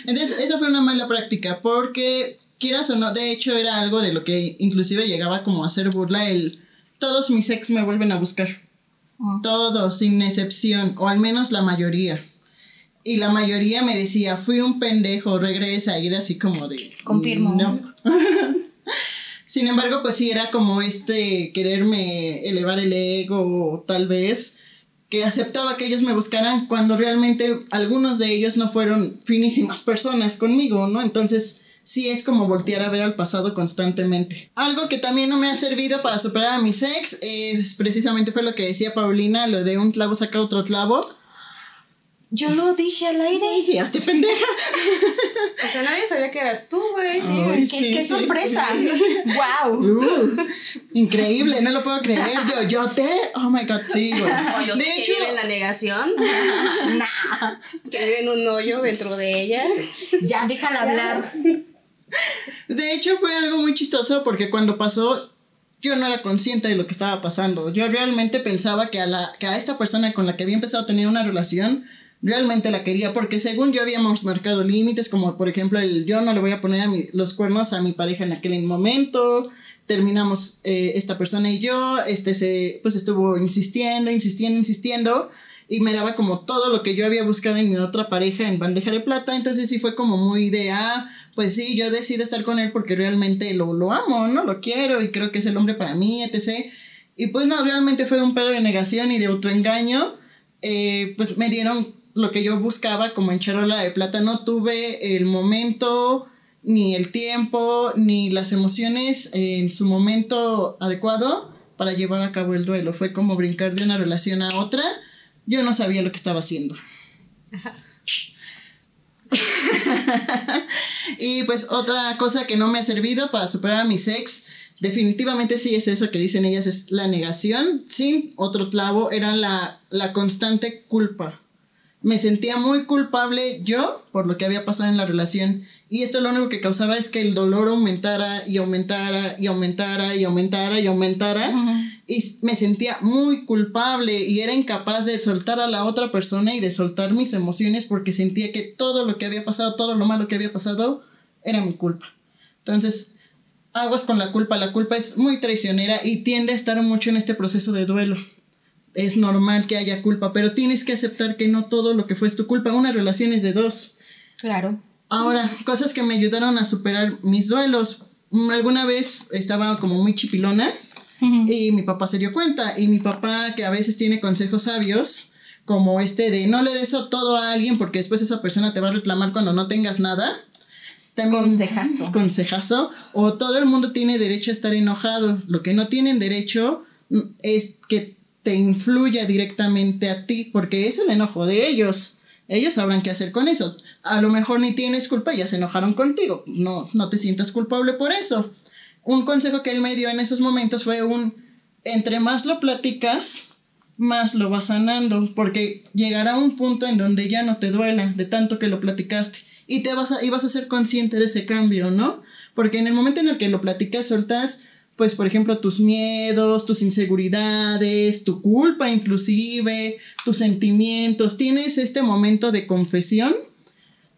S2: Entonces, esa fue una mala práctica, porque quieras o no, de hecho era algo de lo que inclusive llegaba como a hacer burla el todos mis ex me vuelven a buscar. Ah. Todos, sin excepción, o al menos la mayoría. Y la mayoría me decía, fui un pendejo, regresa, y era así como de...
S1: Confirmo. No.
S2: Sin embargo, pues sí era como este quererme elevar el ego, tal vez, que aceptaba que ellos me buscaran cuando realmente algunos de ellos no fueron finísimas personas conmigo, ¿no? Entonces, sí es como voltear a ver al pasado constantemente. Algo que también no me ha servido para superar a mis ex, es precisamente fue lo que decía Paulina, lo de un clavo saca otro clavo
S1: yo lo dije al aire.
S2: Sí, hazte pendeja.
S3: O sea, nadie sabía que eras tú, güey.
S1: Sí, qué, sorpresa. wow.
S2: Uh, increíble, no lo puedo creer. Yo, yo te. Oh my god, sí, güey.
S3: de hecho, que vive en la negación. nah. Que vive en un hoyo dentro de ella.
S1: Ya, déjala hablar.
S2: De hecho, fue algo muy chistoso porque cuando pasó, yo no era consciente de lo que estaba pasando. Yo realmente pensaba que a, la, que a esta persona con la que había empezado a tener una relación realmente la quería porque según yo habíamos marcado límites como por ejemplo el yo no le voy a poner a los cuernos a mi pareja en aquel momento terminamos eh, esta persona y yo, este se, pues estuvo insistiendo, insistiendo, insistiendo y me daba como todo lo que yo había buscado en mi otra pareja en bandeja de plata, entonces sí fue como muy de, ah, pues sí, yo decido estar con él porque realmente lo, lo amo, ¿no? Lo quiero y creo que es el hombre para mí, etc. Y pues no, realmente fue un pedo de negación y de autoengaño, eh, pues me dieron lo que yo buscaba como en charola de plata, no tuve el momento ni el tiempo, ni las emociones en su momento adecuado para llevar a cabo el duelo. Fue como brincar de una relación a otra. Yo no sabía lo que estaba haciendo. y pues otra cosa que no me ha servido para superar a mi ex, definitivamente sí es eso que dicen ellas, es la negación. Sin otro clavo, era la, la constante culpa me sentía muy culpable yo por lo que había pasado en la relación. Y esto lo único que causaba es que el dolor aumentara y aumentara y aumentara y aumentara y aumentara. Y me sentía muy culpable y era incapaz de soltar a la otra persona y de soltar mis emociones porque sentía que todo lo que había pasado, todo lo malo que había pasado, era mi culpa. Entonces, aguas con la culpa. La culpa es muy traicionera y tiende a estar mucho en este proceso de duelo es normal que haya culpa, pero tienes que aceptar que no todo lo que fue es tu culpa. Una relación es de dos.
S1: Claro.
S2: Ahora, cosas que me ayudaron a superar mis duelos. Alguna vez estaba como muy chipilona y mi papá se dio cuenta y mi papá que a veces tiene consejos sabios como este de no le des todo a alguien porque después esa persona te va a reclamar cuando no tengas nada.
S1: También, consejazo.
S2: Consejazo. O todo el mundo tiene derecho a estar enojado. Lo que no tienen derecho es que te influya directamente a ti, porque es el enojo de ellos. Ellos sabrán qué hacer con eso. A lo mejor ni tienes culpa, ya se enojaron contigo. No, no te sientas culpable por eso. Un consejo que él me dio en esos momentos fue un, entre más lo platicas, más lo vas sanando, porque llegará un punto en donde ya no te duela de tanto que lo platicaste y te vas a, y vas a ser consciente de ese cambio, ¿no? Porque en el momento en el que lo platicas, soltas pues por ejemplo tus miedos, tus inseguridades, tu culpa inclusive, tus sentimientos, tienes este momento de confesión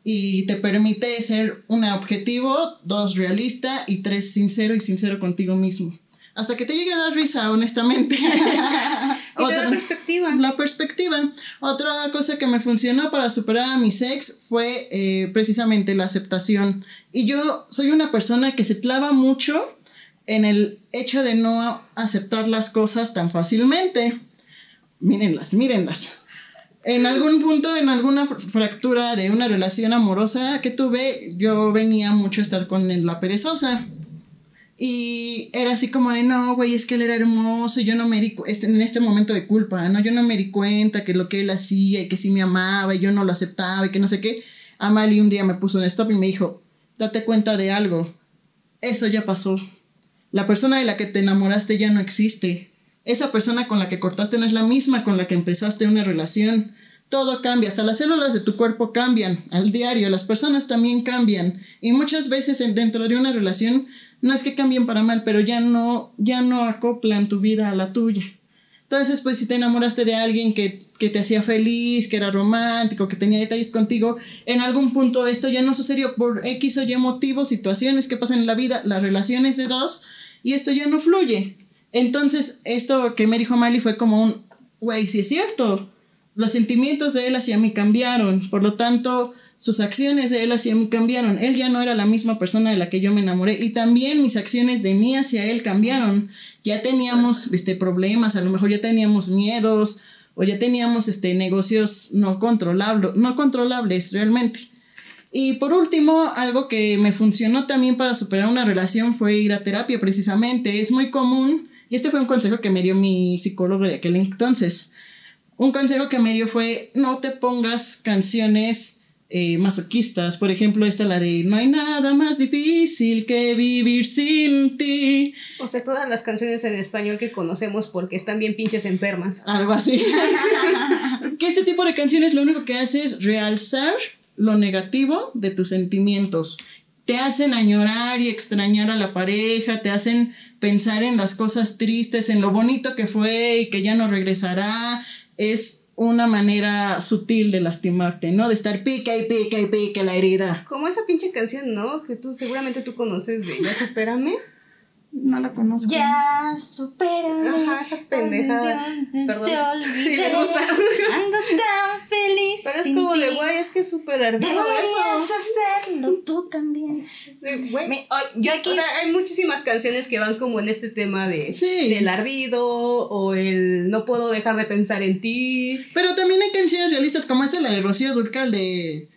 S2: y te permite ser una objetivo, dos realista y tres sincero y sincero contigo mismo. Hasta que te llegue a dar risa, honestamente.
S3: Otra, perspectiva.
S2: La perspectiva. Otra cosa que me funcionó para superar a mi ex fue eh, precisamente la aceptación. Y yo soy una persona que se clava mucho en el hecho de no aceptar las cosas tan fácilmente. Mírenlas, mírenlas. En algún punto, en alguna fractura de una relación amorosa que tuve, yo venía mucho a estar con la perezosa. Y era así como de, no, güey, es que él era hermoso, yo no me di este, en este momento de culpa, ¿no? Yo no me di cuenta que lo que él hacía y que sí me amaba y yo no lo aceptaba y que no sé qué. Amalie un día me puso un stop y me dijo, date cuenta de algo, eso ya pasó, la persona de la que te enamoraste ya no existe. Esa persona con la que cortaste no es la misma con la que empezaste una relación. Todo cambia, hasta las células de tu cuerpo cambian al diario, las personas también cambian y muchas veces dentro de una relación no es que cambien para mal, pero ya no ya no acoplan tu vida a la tuya. Entonces, pues si te enamoraste de alguien que, que, te hacía feliz, que era romántico, que tenía detalles contigo, en algún punto esto ya no sucedió por X o Y motivos, situaciones que pasan en la vida, las relaciones de dos y esto ya no fluye. Entonces, esto que me dijo Mali fue como un, güey, sí es cierto, los sentimientos de él hacia mí cambiaron, por lo tanto, sus acciones de él hacia mí cambiaron. Él ya no era la misma persona de la que yo me enamoré y también mis acciones de mí hacia él cambiaron. Ya teníamos este, problemas, a lo mejor ya teníamos miedos o ya teníamos este, negocios no, controlables, no controlables realmente. Y por último, algo que me funcionó también para superar una relación fue ir a terapia precisamente. Es muy común, y este fue un consejo que me dio mi psicólogo de aquel entonces. Un consejo que me dio fue no te pongas canciones eh, masoquistas. Por ejemplo, esta la de No hay nada más difícil que vivir sin ti.
S3: O sea, todas las canciones en español que conocemos porque están bien pinches enfermas.
S2: Algo así. que este tipo de canciones lo único que hace es realzar lo negativo de tus sentimientos. Te hacen añorar y extrañar a la pareja, te hacen pensar en las cosas tristes, en lo bonito que fue y que ya no regresará. Es una manera sutil de lastimarte, ¿no? De estar pica y pica y pica la herida.
S3: Como esa pinche canción, ¿no? Que tú seguramente tú conoces de Ya supérame.
S2: No la conozco.
S1: Ya, supera.
S3: Ajá, esa pendeja. Perdón. Sí, me gusta.
S1: Ando tan feliz.
S3: Pero es como de, güey, es que es súper ardido
S1: Deberías hacerlo tú también.
S3: Güey. yo aquí. O sea, hay muchísimas canciones que van como en este tema de.
S2: Sí.
S3: Del ardido o el no puedo dejar de pensar en ti.
S2: Pero también hay canciones realistas como esta, la de Rocío Durcal de.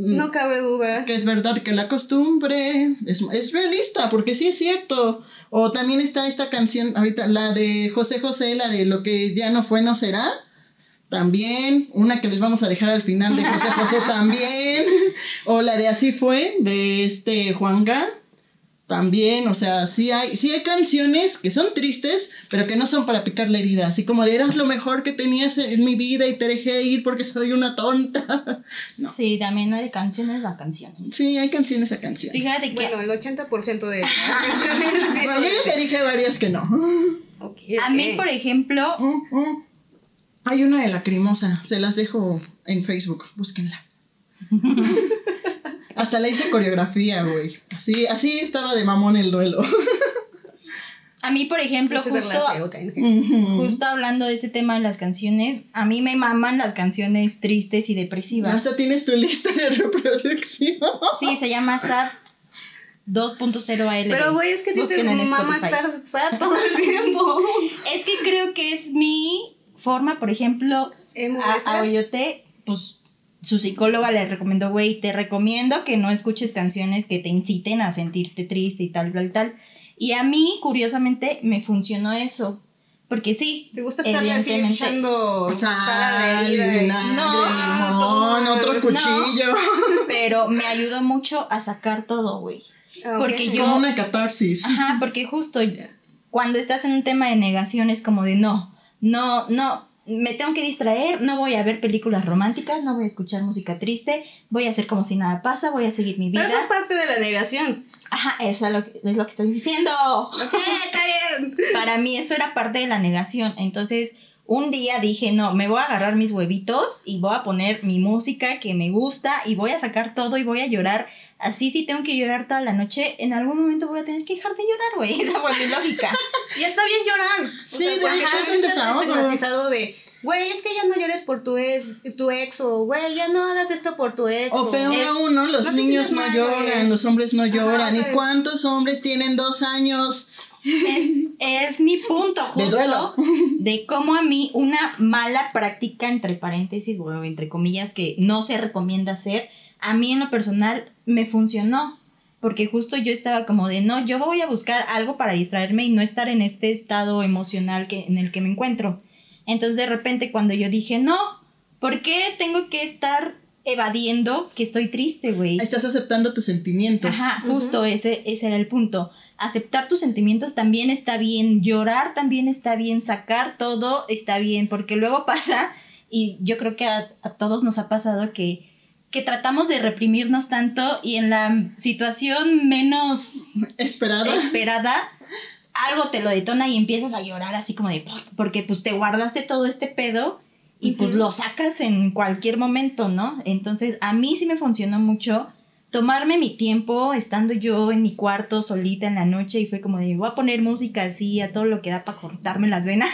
S3: No cabe duda.
S2: Que es verdad que la costumbre es, es, realista, porque sí es cierto. O también está esta canción, ahorita, la de José José, la de Lo que ya no fue, no será. También, una que les vamos a dejar al final de José José también. O la de Así fue, de este Juanga. También, o sea, sí hay, sí hay canciones que son tristes, pero que no son para picar la herida. Así como eras lo mejor que tenías en mi vida y te dejé ir porque soy una tonta.
S1: Sí, también hay canciones a canciones.
S2: Sí, hay canciones a canciones.
S3: Fíjate que. Bueno, el 80% de
S2: canciones. Sí, bueno, yo te dije varias que no.
S1: A mí, por ejemplo.
S2: Mm, mm. Hay una de lacrimosa, se las dejo en Facebook, búsquenla. Hasta le hice coreografía, güey. Así, así estaba de mamón el duelo.
S1: A mí, por ejemplo, justo, justo hablando de este tema de las canciones, a mí me maman las canciones tristes y depresivas.
S2: Hasta tienes tu lista de reproducción.
S1: Sí, se llama SAD 2.0 AL.
S3: Pero, güey, es que te mamá estar sad todo el tiempo.
S1: es que creo que es mi forma, por ejemplo, a, a Oyote, pues su psicóloga le recomendó, güey, te recomiendo que no escuches canciones que te inciten a sentirte triste y tal, tal, tal. Y a mí, curiosamente, me funcionó eso. Porque sí.
S3: ¿Te gusta estarle así echando
S2: sal, no, limón, otro cuchillo?
S1: pero me ayudó mucho a sacar todo, güey.
S2: Ah, porque yo. Como una catarsis.
S1: Ajá, porque justo cuando estás en un tema de negación es como de no, no, no, me tengo que distraer, no voy a ver películas románticas, no voy a escuchar música triste, voy a hacer como si nada pasa, voy a seguir mi vida.
S3: Pero eso es parte de la negación.
S1: Ajá, eso es lo que, es lo que estoy diciendo.
S3: está bien.
S1: Para mí eso era parte de la negación. Entonces, un día dije, no, me voy a agarrar mis huevitos y voy a poner mi música que me gusta y voy a sacar todo y voy a llorar. Así si tengo que llorar toda la noche, en algún momento voy a tener que dejar de llorar, güey. Esa fue mi lógica.
S3: y está bien llorar.
S2: sí, de hecho es un
S3: estigmatizado de güey, es que ya no llores por tu ex, tu ex o güey, ya no hagas esto por tu ex.
S2: O, peor aún, ¿no? Los niños no lloran, los hombres no lloran. ¿Y cuántos hombres tienen dos años?
S1: Es, mi punto justo de, cómo a mí una mala práctica, entre paréntesis, bueno, entre comillas, que no se recomienda hacer, a mí en lo personal me funcionó. Porque justo yo estaba como de, no, yo voy a buscar algo para distraerme y no estar en este estado emocional que, en el que me encuentro. Entonces de repente cuando yo dije, no, ¿por qué tengo que estar evadiendo que estoy triste, güey?
S2: Estás aceptando tus sentimientos.
S1: Ajá, justo ese, ese era el punto. Aceptar tus sentimientos también está bien, llorar también está bien, sacar todo está bien, porque luego pasa, y yo creo que a, todos nos ha pasado que que tratamos de reprimirnos tanto y en la situación menos
S2: esperada,
S1: esperada algo te lo detona y empiezas a llorar así como de, porque pues te guardaste todo este pedo y pues lo sacas en cualquier momento, ¿no? Entonces a mí sí me funcionó mucho tomarme mi tiempo estando yo en mi cuarto solita en la noche y fue como de, voy a poner música así a todo lo que da para cortarme las venas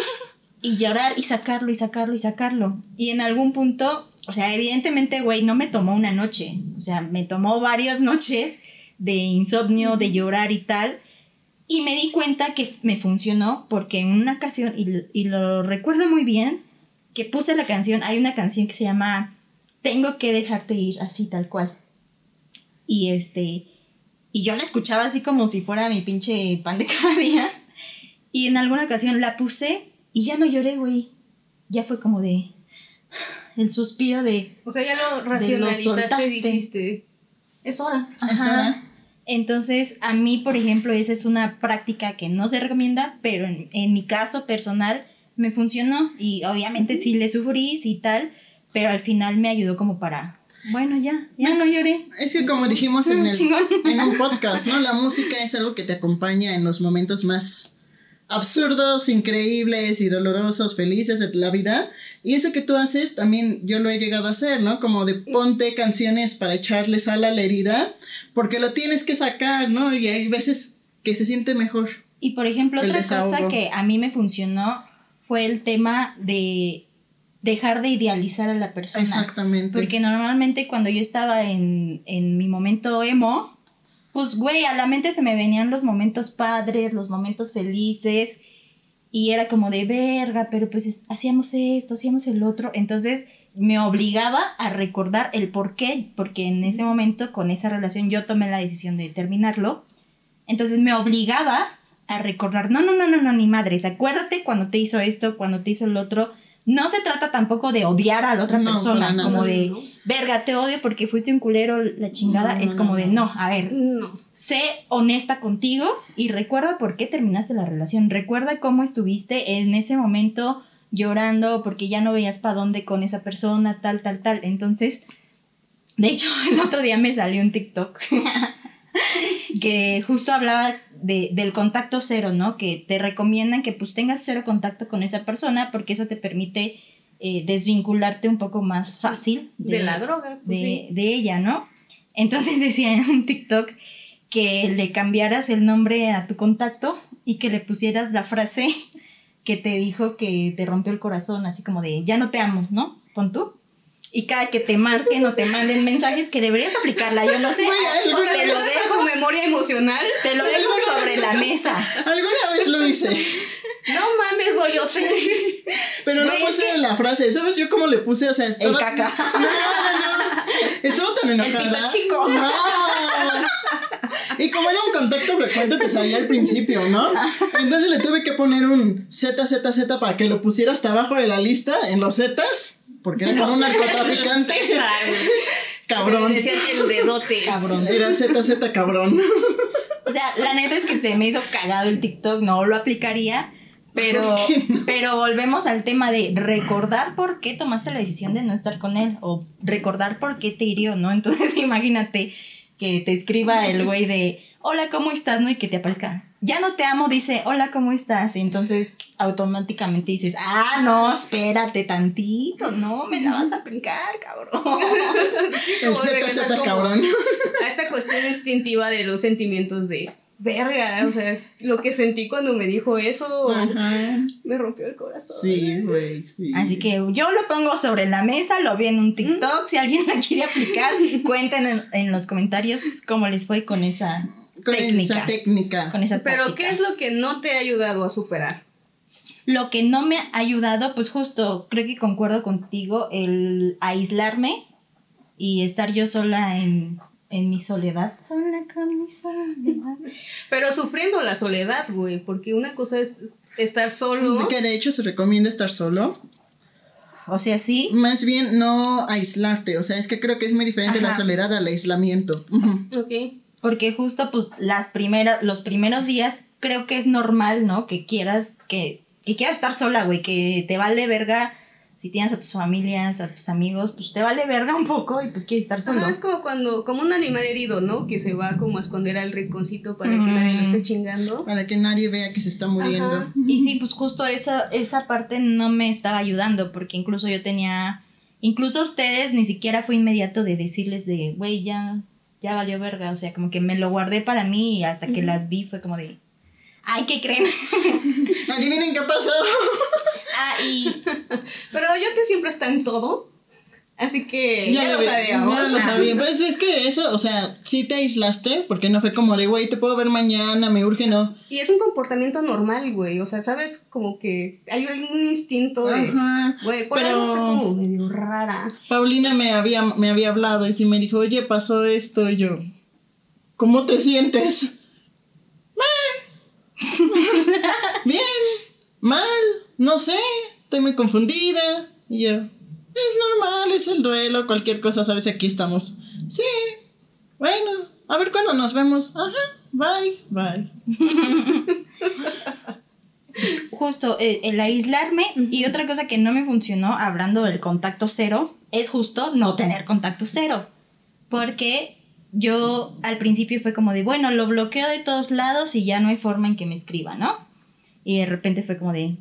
S1: y llorar y sacarlo y sacarlo y sacarlo. Y en algún punto, o sea, evidentemente, güey, no me tomó una noche, o sea, me tomó varias noches de insomnio, de llorar y tal. Y me di cuenta que me funcionó porque en una ocasión, y, lo recuerdo muy bien, que puse la canción, hay una canción que se llama Tengo que dejarte ir, así tal cual. Y este, y yo la escuchaba así como si fuera mi pinche pan de cada día. Y en alguna ocasión la puse y ya no lloré, güey. Ya fue como de el suspiro de.
S3: O sea, ya lo racionalizaste y dijiste. Es hora.
S2: Es hora.
S1: Entonces, a mí, por ejemplo, esa es una práctica que no se recomienda, pero en, mi caso personal me funcionó y obviamente sí le sufrí, y tal, pero al final me ayudó como para, bueno, ya, ya no lloré.
S2: Es que como dijimos en, el, en un podcast, ¿no? La música es algo que te acompaña en los momentos más absurdos, increíbles y dolorosos, felices de la vida. Y eso que tú haces también yo lo he llegado a hacer, ¿no? Como de ponte canciones para echarle sal a la herida, porque lo tienes que sacar, ¿no? Y hay veces que se siente mejor.
S1: Y por ejemplo, otra cosa que a mí me funcionó fue el tema de dejar de idealizar a la persona. Exactamente. Porque normalmente cuando yo estaba en, en mi momento emo, pues güey, a la mente se me venían los momentos padres, los momentos felices, y era como de verga, pero pues hacíamos esto, hacíamos el otro, entonces me obligaba a recordar el por qué, porque en ese momento con esa relación yo tomé la decisión de terminarlo, entonces me obligaba a recordar, no, no, no, no, no, ni madres, acuérdate cuando te hizo esto, cuando te hizo el otro, no se trata tampoco de odiar a la otra persona, como de, verga, te odio porque fuiste un culero, la chingada. es como de, no, a ver, sé honesta contigo y recuerda por qué terminaste la relación. Recuerda cómo estuviste en ese momento llorando porque ya no veías para dónde con esa persona, tal, tal, tal. Entonces, de hecho, el otro día me salió un TikTok que justo hablaba de, del contacto cero, ¿no? Que te recomiendan que pues tengas cero contacto con esa persona porque eso te permite eh, desvincularte un poco más fácil
S3: de, la droga.
S1: Pues de, de ella, ¿no? Entonces decía en un TikTok que le cambiaras el nombre a tu contacto y que le pusieras la frase que te dijo que te rompió el corazón, así como de, ya no te amo, ¿no? Pon tú y cada que te marquen o te manden mensajes que deberías aplicarla, yo no sé.
S3: o sea, te lo dejo tu memoria emocional.
S1: Te lo dejo sobre la mesa.
S2: Alguna vez lo hice.
S3: No mames, o yo sé.
S2: Pero no puse la frase, ¿sabes yo cómo le puse? O sea, estaba...
S1: El caca.
S2: No, no, no. Estaba tan enojada.
S1: El pito chico. No.
S2: Y como era un contacto frecuente, te salía al principio, ¿no? Entonces le tuve que poner un ZZZ para que lo pusiera hasta abajo de la lista en los Zetas porque era como un narcotraficante. cabrón.
S3: Decían el dedote.
S2: Cabrón. Era ZZ cabrón.
S1: O sea, la neta es que se me hizo cagado el TikTok, no lo aplicaría. Pero, pero volvemos al tema de recordar por qué tomaste la decisión de no estar con él o recordar por qué te hirió, ¿no? Entonces imagínate que te escriba el güey de, hola, ¿cómo estás? ¿no? Y que te aparezca, ya no te amo, dice, hola, ¿cómo estás? Y entonces automáticamente dices, ah, no, espérate tantito, no, me la vas a aplicar, cabrón.
S2: El Z, cabrón.
S3: A esta cuestión instintiva de los sentimientos de verga, o sea, lo que sentí cuando me dijo eso me rompió el corazón.
S2: Sí, güey, sí.
S1: Así que yo lo pongo sobre la mesa, lo vi en un TikTok, si alguien la quiere aplicar, cuenten en los comentarios cómo les fue con esa
S2: con esa técnica.
S1: Con esa
S3: Pero ¿qué es lo que no te ha ayudado a superar?
S1: Lo que no me ha ayudado, pues justo, creo que concuerdo contigo, el aislarme y estar yo sola en, mi soledad. Sola con mi soledad.
S3: Pero sufriendo la soledad, güey, porque una cosa es estar solo.
S2: Que de hecho se recomienda estar solo.
S1: O sea, sí.
S2: Más bien no aislarte. O sea, es que creo que es muy diferente la soledad al aislamiento.
S3: Ok
S1: porque justo pues las primeras, los primeros días creo que es normal, ¿no? Que quieras, que, que quieras estar sola, güey, que te vale verga si tienes a tus familias, a tus amigos, pues te vale verga un poco y pues quieres estar solo.
S3: es como cuando, como un animal herido, ¿no? Que se va como a esconder al rinconcito para que nadie lo esté chingando.
S2: Para que nadie vea que se está muriendo.
S1: Y sí, pues justo esa, esa parte no me estaba ayudando, porque incluso yo tenía, incluso a ustedes ni siquiera fue inmediato de decirles de, güey, ya, ya valió verga, o sea, como que me lo guardé para mí y hasta que las vi fue como de, ay, ¿qué creen?
S2: Adivinen qué pasó.
S1: ah, y...
S3: Pero yo que siempre está en todo. Así que ya, lo sabíamos.
S2: Ya lo sabía. Pues es que eso, o sea, sí te aislaste, porque no fue como de, güey, te puedo ver mañana, me urge, no.
S3: Y es un comportamiento normal, güey. O sea, sabes, como que hay algún instinto de, güey, por pero está como medio rara.
S2: Paulina me había, me había hablado y sí me dijo, oye, pasó esto, y yo, ¿cómo te sientes? Bien, mal, no sé, estoy muy confundida. Y yo, es normal, es el duelo, cualquier cosa, sabes, aquí estamos. Sí, bueno, a ver cuándo nos vemos. Ajá, bye, bye.
S1: Justo eh, el aislarme y otra cosa que no me funcionó hablando del contacto cero es justo no tener contacto cero. Porque yo al principio fue como de, bueno, lo bloqueo de todos lados y ya no hay forma en que me escriba, ¿no? Y de repente fue como de,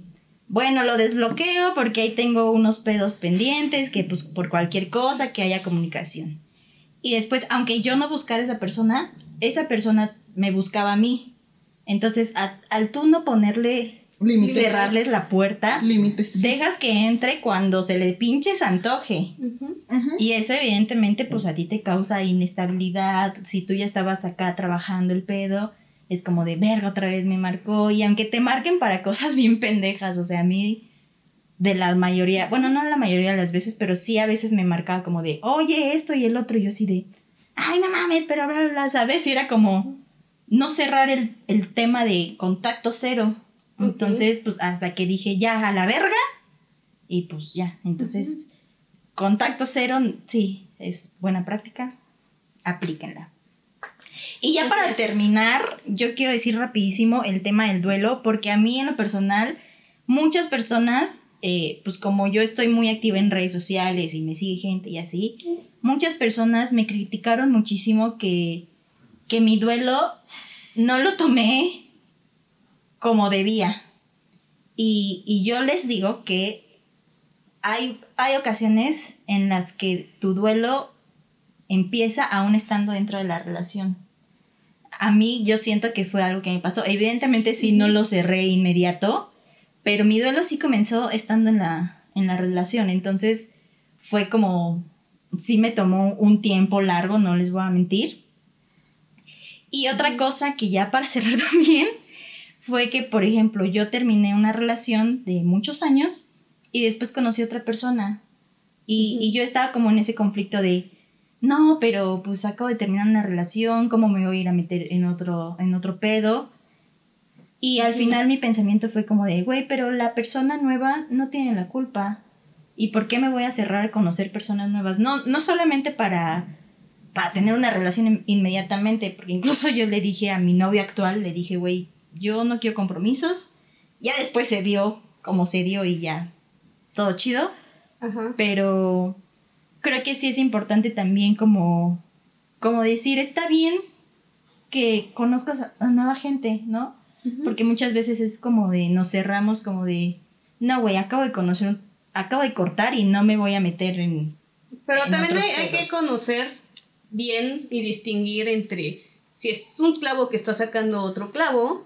S1: bueno, lo desbloqueo porque ahí tengo unos pedos pendientes, que pues por cualquier cosa que haya comunicación. Y después, aunque yo no buscara a esa persona, esa persona me buscaba a mí. Entonces, al tú no ponerle cerrarles la puerta, dejas que entre cuando se le pinche antoje. Y eso evidentemente pues a ti te causa inestabilidad, si tú ya estabas acá trabajando el pedo, es como de verga otra vez me marcó y aunque te marquen para cosas bien pendejas, o sea, a mí de la mayoría, bueno, no la mayoría de las veces, pero sí a veces me marcaba como de, oye, esto y el otro, y yo así de, ay, no mames, pero bla, bla, bla, ¿sabes? Y era como no cerrar el, el tema de contacto cero. Entonces, pues hasta que dije ya a la verga y pues ya, entonces contacto cero, sí, es buena práctica, aplíquenla. Y ya para terminar, yo quiero decir rapidísimo el tema del duelo, porque a mí en lo personal, muchas personas, eh, pues como yo estoy muy activa en redes sociales y me sigue gente y así, muchas personas me criticaron muchísimo que, que mi duelo no lo tomé como debía. Y, yo les digo que hay, hay ocasiones en las que tu duelo empieza aún estando dentro de la relación. A mí yo siento que fue algo que me pasó. Evidentemente sí no lo cerré inmediato, pero mi duelo sí comenzó estando en la, en la relación. Entonces fue como, sí me tomó un tiempo largo, no les voy a mentir. Y otra cosa que ya para cerrar también, fue que, por ejemplo, yo terminé una relación de muchos años y después conocí a otra persona. Y, yo estaba como en ese conflicto de, no, pero pues acabo de terminar una relación, ¿cómo me voy a ir a meter en otro, en otro pedo? Y al final mi pensamiento fue como de, güey, pero la persona nueva no tiene la culpa. ¿Y por qué me voy a cerrar a conocer personas nuevas? No, no solamente para, para tener una relación inmediatamente, porque incluso yo le dije a mi novio actual, le dije, güey, yo no quiero compromisos. Ya después se dio como se dio y ya todo chido. Pero creo que sí es importante también como, como decir, está bien que conozcas a nueva gente, ¿no? Porque muchas veces es como de, nos cerramos como de, no, güey, acabo de conocer, acabo de cortar y no me voy a meter en...
S3: Pero también hay, que conocer bien y distinguir entre si es un clavo que está sacando otro clavo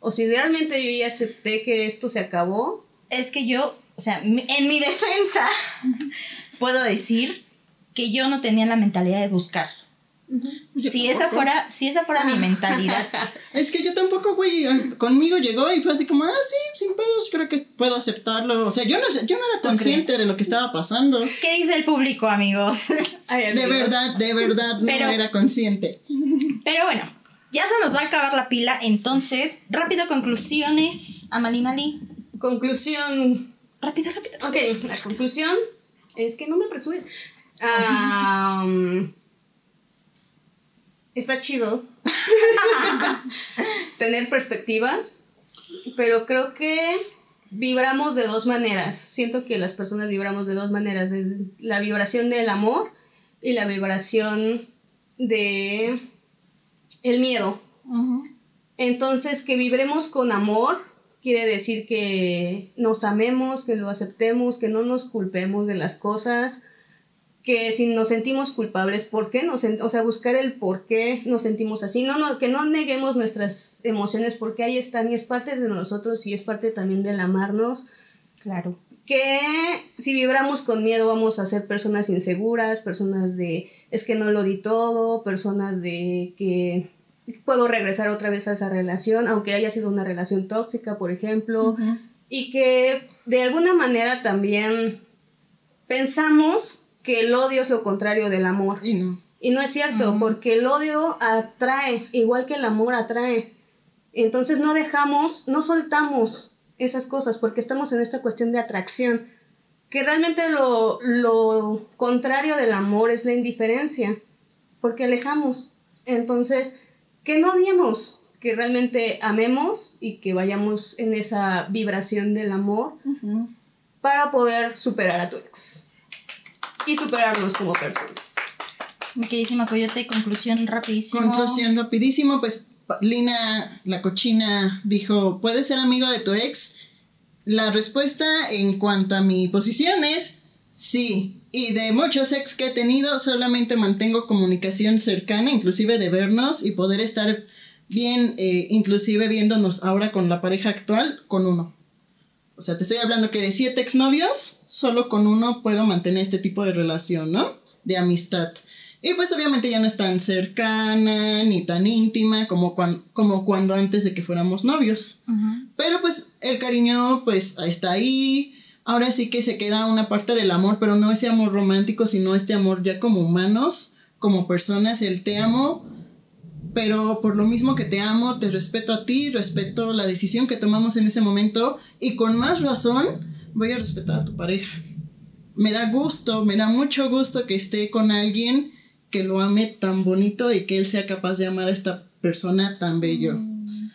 S3: o si realmente yo ya acepté que esto se acabó.
S1: Es que yo, o sea, en mi defensa, puedo decir que yo no tenía la mentalidad de buscar. Si esa, fuera, si esa fuera mi mentalidad.
S2: Es que yo tampoco, güey, conmigo llegó y fue así como, ah, sí, sin pedos, creo que puedo aceptarlo. O sea, yo no, yo no era consciente de lo que estaba pasando.
S1: ¿Qué dice el público, amigos?
S2: de verdad, de verdad, no era consciente.
S1: Pero bueno, ya se nos va a acabar la pila, entonces, rápido, conclusiones, Amalinali.
S3: Conclusión.
S1: Rápido, rápido.
S3: Ok, la conclusión es que no me apresures. está chido tener perspectiva, pero creo que vibramos de dos maneras. Siento que las personas vibramos de dos maneras, de la vibración del amor y la vibración de el miedo. Entonces, que vibremos con amor quiere decir que nos amemos, que lo aceptemos, que no nos culpemos de las cosas, que si nos sentimos culpables, ¿por qué nos o sea, buscar el por qué nos sentimos así, no, no, que no neguemos nuestras emociones porque ahí están y es parte de nosotros y es parte también del amarnos.
S1: Claro.
S3: Que si vibramos con miedo vamos a ser personas inseguras, personas de es que no lo di todo, personas de que puedo regresar otra vez a esa relación, aunque haya sido una relación tóxica, por ejemplo, y que de alguna manera también pensamos que el odio es lo contrario del amor.
S2: Y no.
S3: Y no es cierto, porque el odio atrae, igual que el amor atrae. Entonces no dejamos, no soltamos esas cosas, porque estamos en esta cuestión de atracción, que realmente lo, lo contrario del amor es la indiferencia, porque alejamos. Entonces, que no odiemos, que realmente amemos y que vayamos en esa vibración del amor para poder superar a tu ex y superarnos como personas.
S1: Mi queridísima Coyote, conclusión rapidísimo.
S2: Conclusión rapidísimo, pues Lina, la cochina, dijo, ¿puedes ser amigo de tu ex? La respuesta en cuanto a mi posición es sí. Y de muchos ex que he tenido, solamente mantengo comunicación cercana, inclusive de vernos y poder estar bien, eh, inclusive viéndonos ahora con la pareja actual, con uno. O sea, te estoy hablando que de siete exnovios, solo con uno puedo mantener este tipo de relación, ¿no? De amistad. Y pues obviamente ya no es tan cercana ni tan íntima como, como cuando antes de que fuéramos novios. Pero pues el cariño pues está ahí. Ahora sí que se queda una parte del amor, pero no ese amor romántico, sino este amor ya como humanos, como personas, el te amo. Pero por lo mismo que te amo, te respeto a ti, respeto la decisión que tomamos en ese momento y con más razón voy a respetar a tu pareja. Me da gusto, me da mucho gusto que esté con alguien que lo ame tan bonito y que él sea capaz de amar a esta persona tan bello.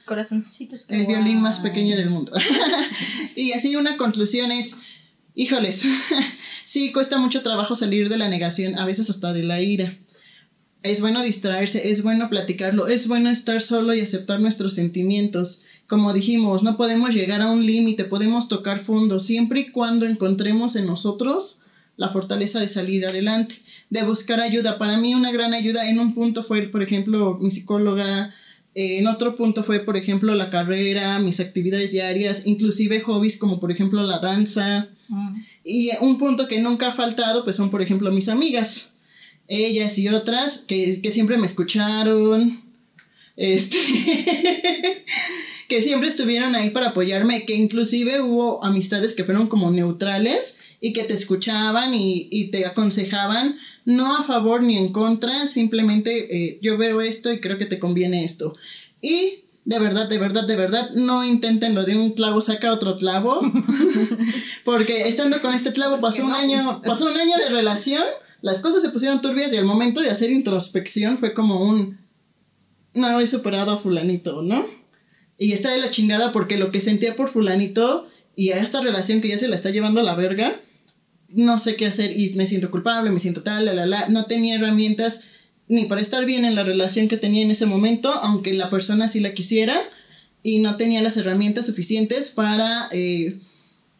S1: Corazoncitos.
S2: El violín más pequeño del mundo. y así una conclusión es, híjoles, sí, cuesta mucho trabajo salir de la negación, a veces hasta de la ira. Es bueno distraerse, es bueno platicarlo, es bueno estar solo y aceptar nuestros sentimientos. Como dijimos, no podemos llegar a un límite, podemos tocar fondo, siempre y cuando encontremos en nosotros la fortaleza de salir adelante, de buscar ayuda. Para mí una gran ayuda en un punto fue, por ejemplo, mi psicóloga, en otro punto fue, por ejemplo, la carrera, mis actividades diarias, inclusive hobbies como, por ejemplo, la danza. Mm. Y un punto que nunca ha faltado, pues son, por ejemplo, mis amigas. Ellas y otras que, que siempre me escucharon. Este. que siempre estuvieron ahí para apoyarme, que inclusive hubo amistades que fueron como neutrales y que te escuchaban y, te aconsejaban, no a favor ni en contra, simplemente eh, yo veo esto y creo que te conviene esto. Y de verdad, de verdad, de verdad, no intenten lo de un clavo saca otro clavo, porque estando con este clavo pasó un año, pasó un año de relación, las cosas se pusieron turbias y al momento de hacer introspección fue como un, no he superado a fulanito, ¿no? Y está de la chingada porque lo que sentía por fulanito y a esta relación que ya se la está llevando a la verga, no sé qué hacer y me siento culpable, me siento tal, la, la, la. No tenía herramientas ni para estar bien en la relación que tenía en ese momento, aunque la persona sí la quisiera, y no tenía las herramientas suficientes para, eh,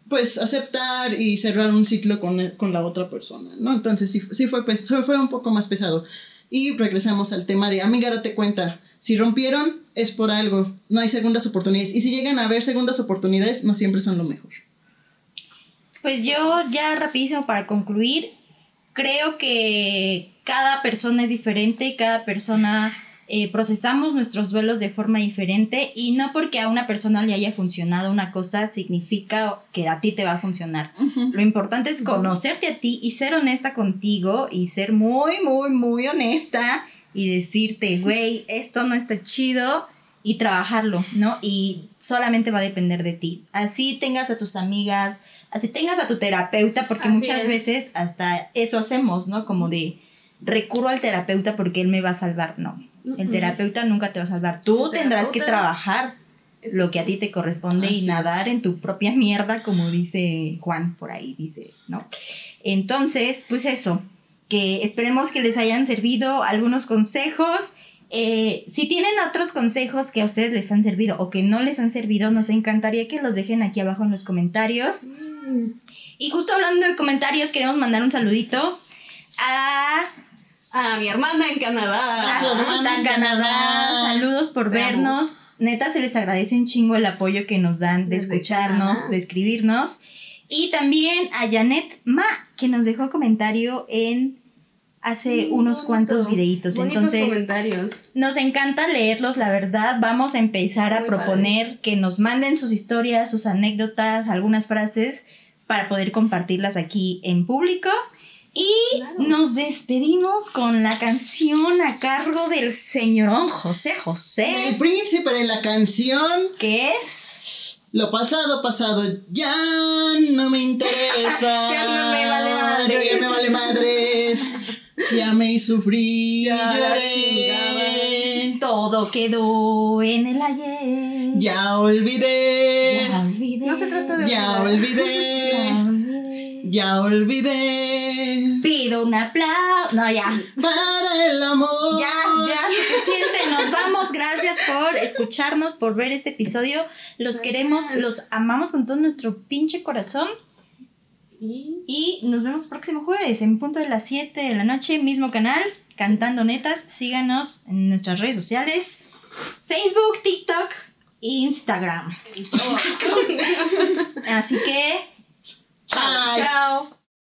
S2: pues, aceptar y cerrar un ciclo con, la otra persona, ¿no? Entonces sí, sí fue, pues, fue un poco más pesado. Y regresamos al tema de, amiga, date cuenta, si rompieron es por algo, no hay segundas oportunidades. Y si llegan a haber segundas oportunidades, no siempre son lo mejor.
S1: Pues yo ya rapidísimo para concluir, creo que cada persona es diferente, cada persona eh, procesamos nuestros duelos de forma diferente y no porque a una persona le haya funcionado una cosa significa que a ti te va a funcionar. Lo importante es conocerte a ti y ser honesta contigo y ser muy, muy, muy honesta y decirte, güey, esto no está chido y trabajarlo, ¿no? Y solamente va a depender de ti. Así tengas a tus amigas, así tengas a tu terapeuta, porque muchas veces hasta eso hacemos, ¿no? Como de recurro al terapeuta porque él me va a salvar. No, el terapeuta nunca te va a salvar. Tú tendrás que trabajar lo que a ti te corresponde y nadar en tu propia mierda, como dice Juan por ahí, dice, ¿no? Entonces, pues eso, que esperemos que les hayan servido algunos consejos. Eh, si tienen otros consejos que a ustedes les han servido o que no les han servido, nos encantaría que los dejen aquí abajo en los comentarios. Mm. Y justo hablando de comentarios, queremos mandar un saludito a
S3: a mi hermana en Canadá.
S1: A en Canadá. Saludos por vernos. Neta, se les agradece un chingo el apoyo que nos dan de escucharnos, de escribirnos. Y también a Janet Ma, que nos dejó comentario en hace unos cuantos videitos. Entonces,
S3: comentarios.
S1: nos encanta leerlos, la verdad. Vamos a empezar a proponer que nos manden sus historias, sus anécdotas, algunas frases para poder compartirlas aquí en público. Y nos despedimos con la canción a cargo del señorón José José.
S2: El príncipe de la canción.
S1: ¿Qué es?
S2: Lo pasado, pasado, ya no me interesa.
S1: ya no me vale madres.
S2: Ya me vale madres. Si amé y sufrí, lloré.
S1: Todo quedó en el ayer.
S2: Ya olvidé.
S1: Ya olvidé.
S3: No se trata de
S2: Ya olvidé. Ya olvidé.
S1: Pido un aplauso. No, ya.
S2: Para el amor.
S1: Ya, ya, suficiente. Nos vamos. Gracias por escucharnos, por ver este episodio. Los queremos, los amamos con todo nuestro pinche corazón. Y nos vemos el próximo jueves en punto de las 7 de la noche, mismo canal, Cantando Netas. Síganos en nuestras redes sociales. Facebook, TikTok, Instagram. Así que...
S2: Chao. Chao.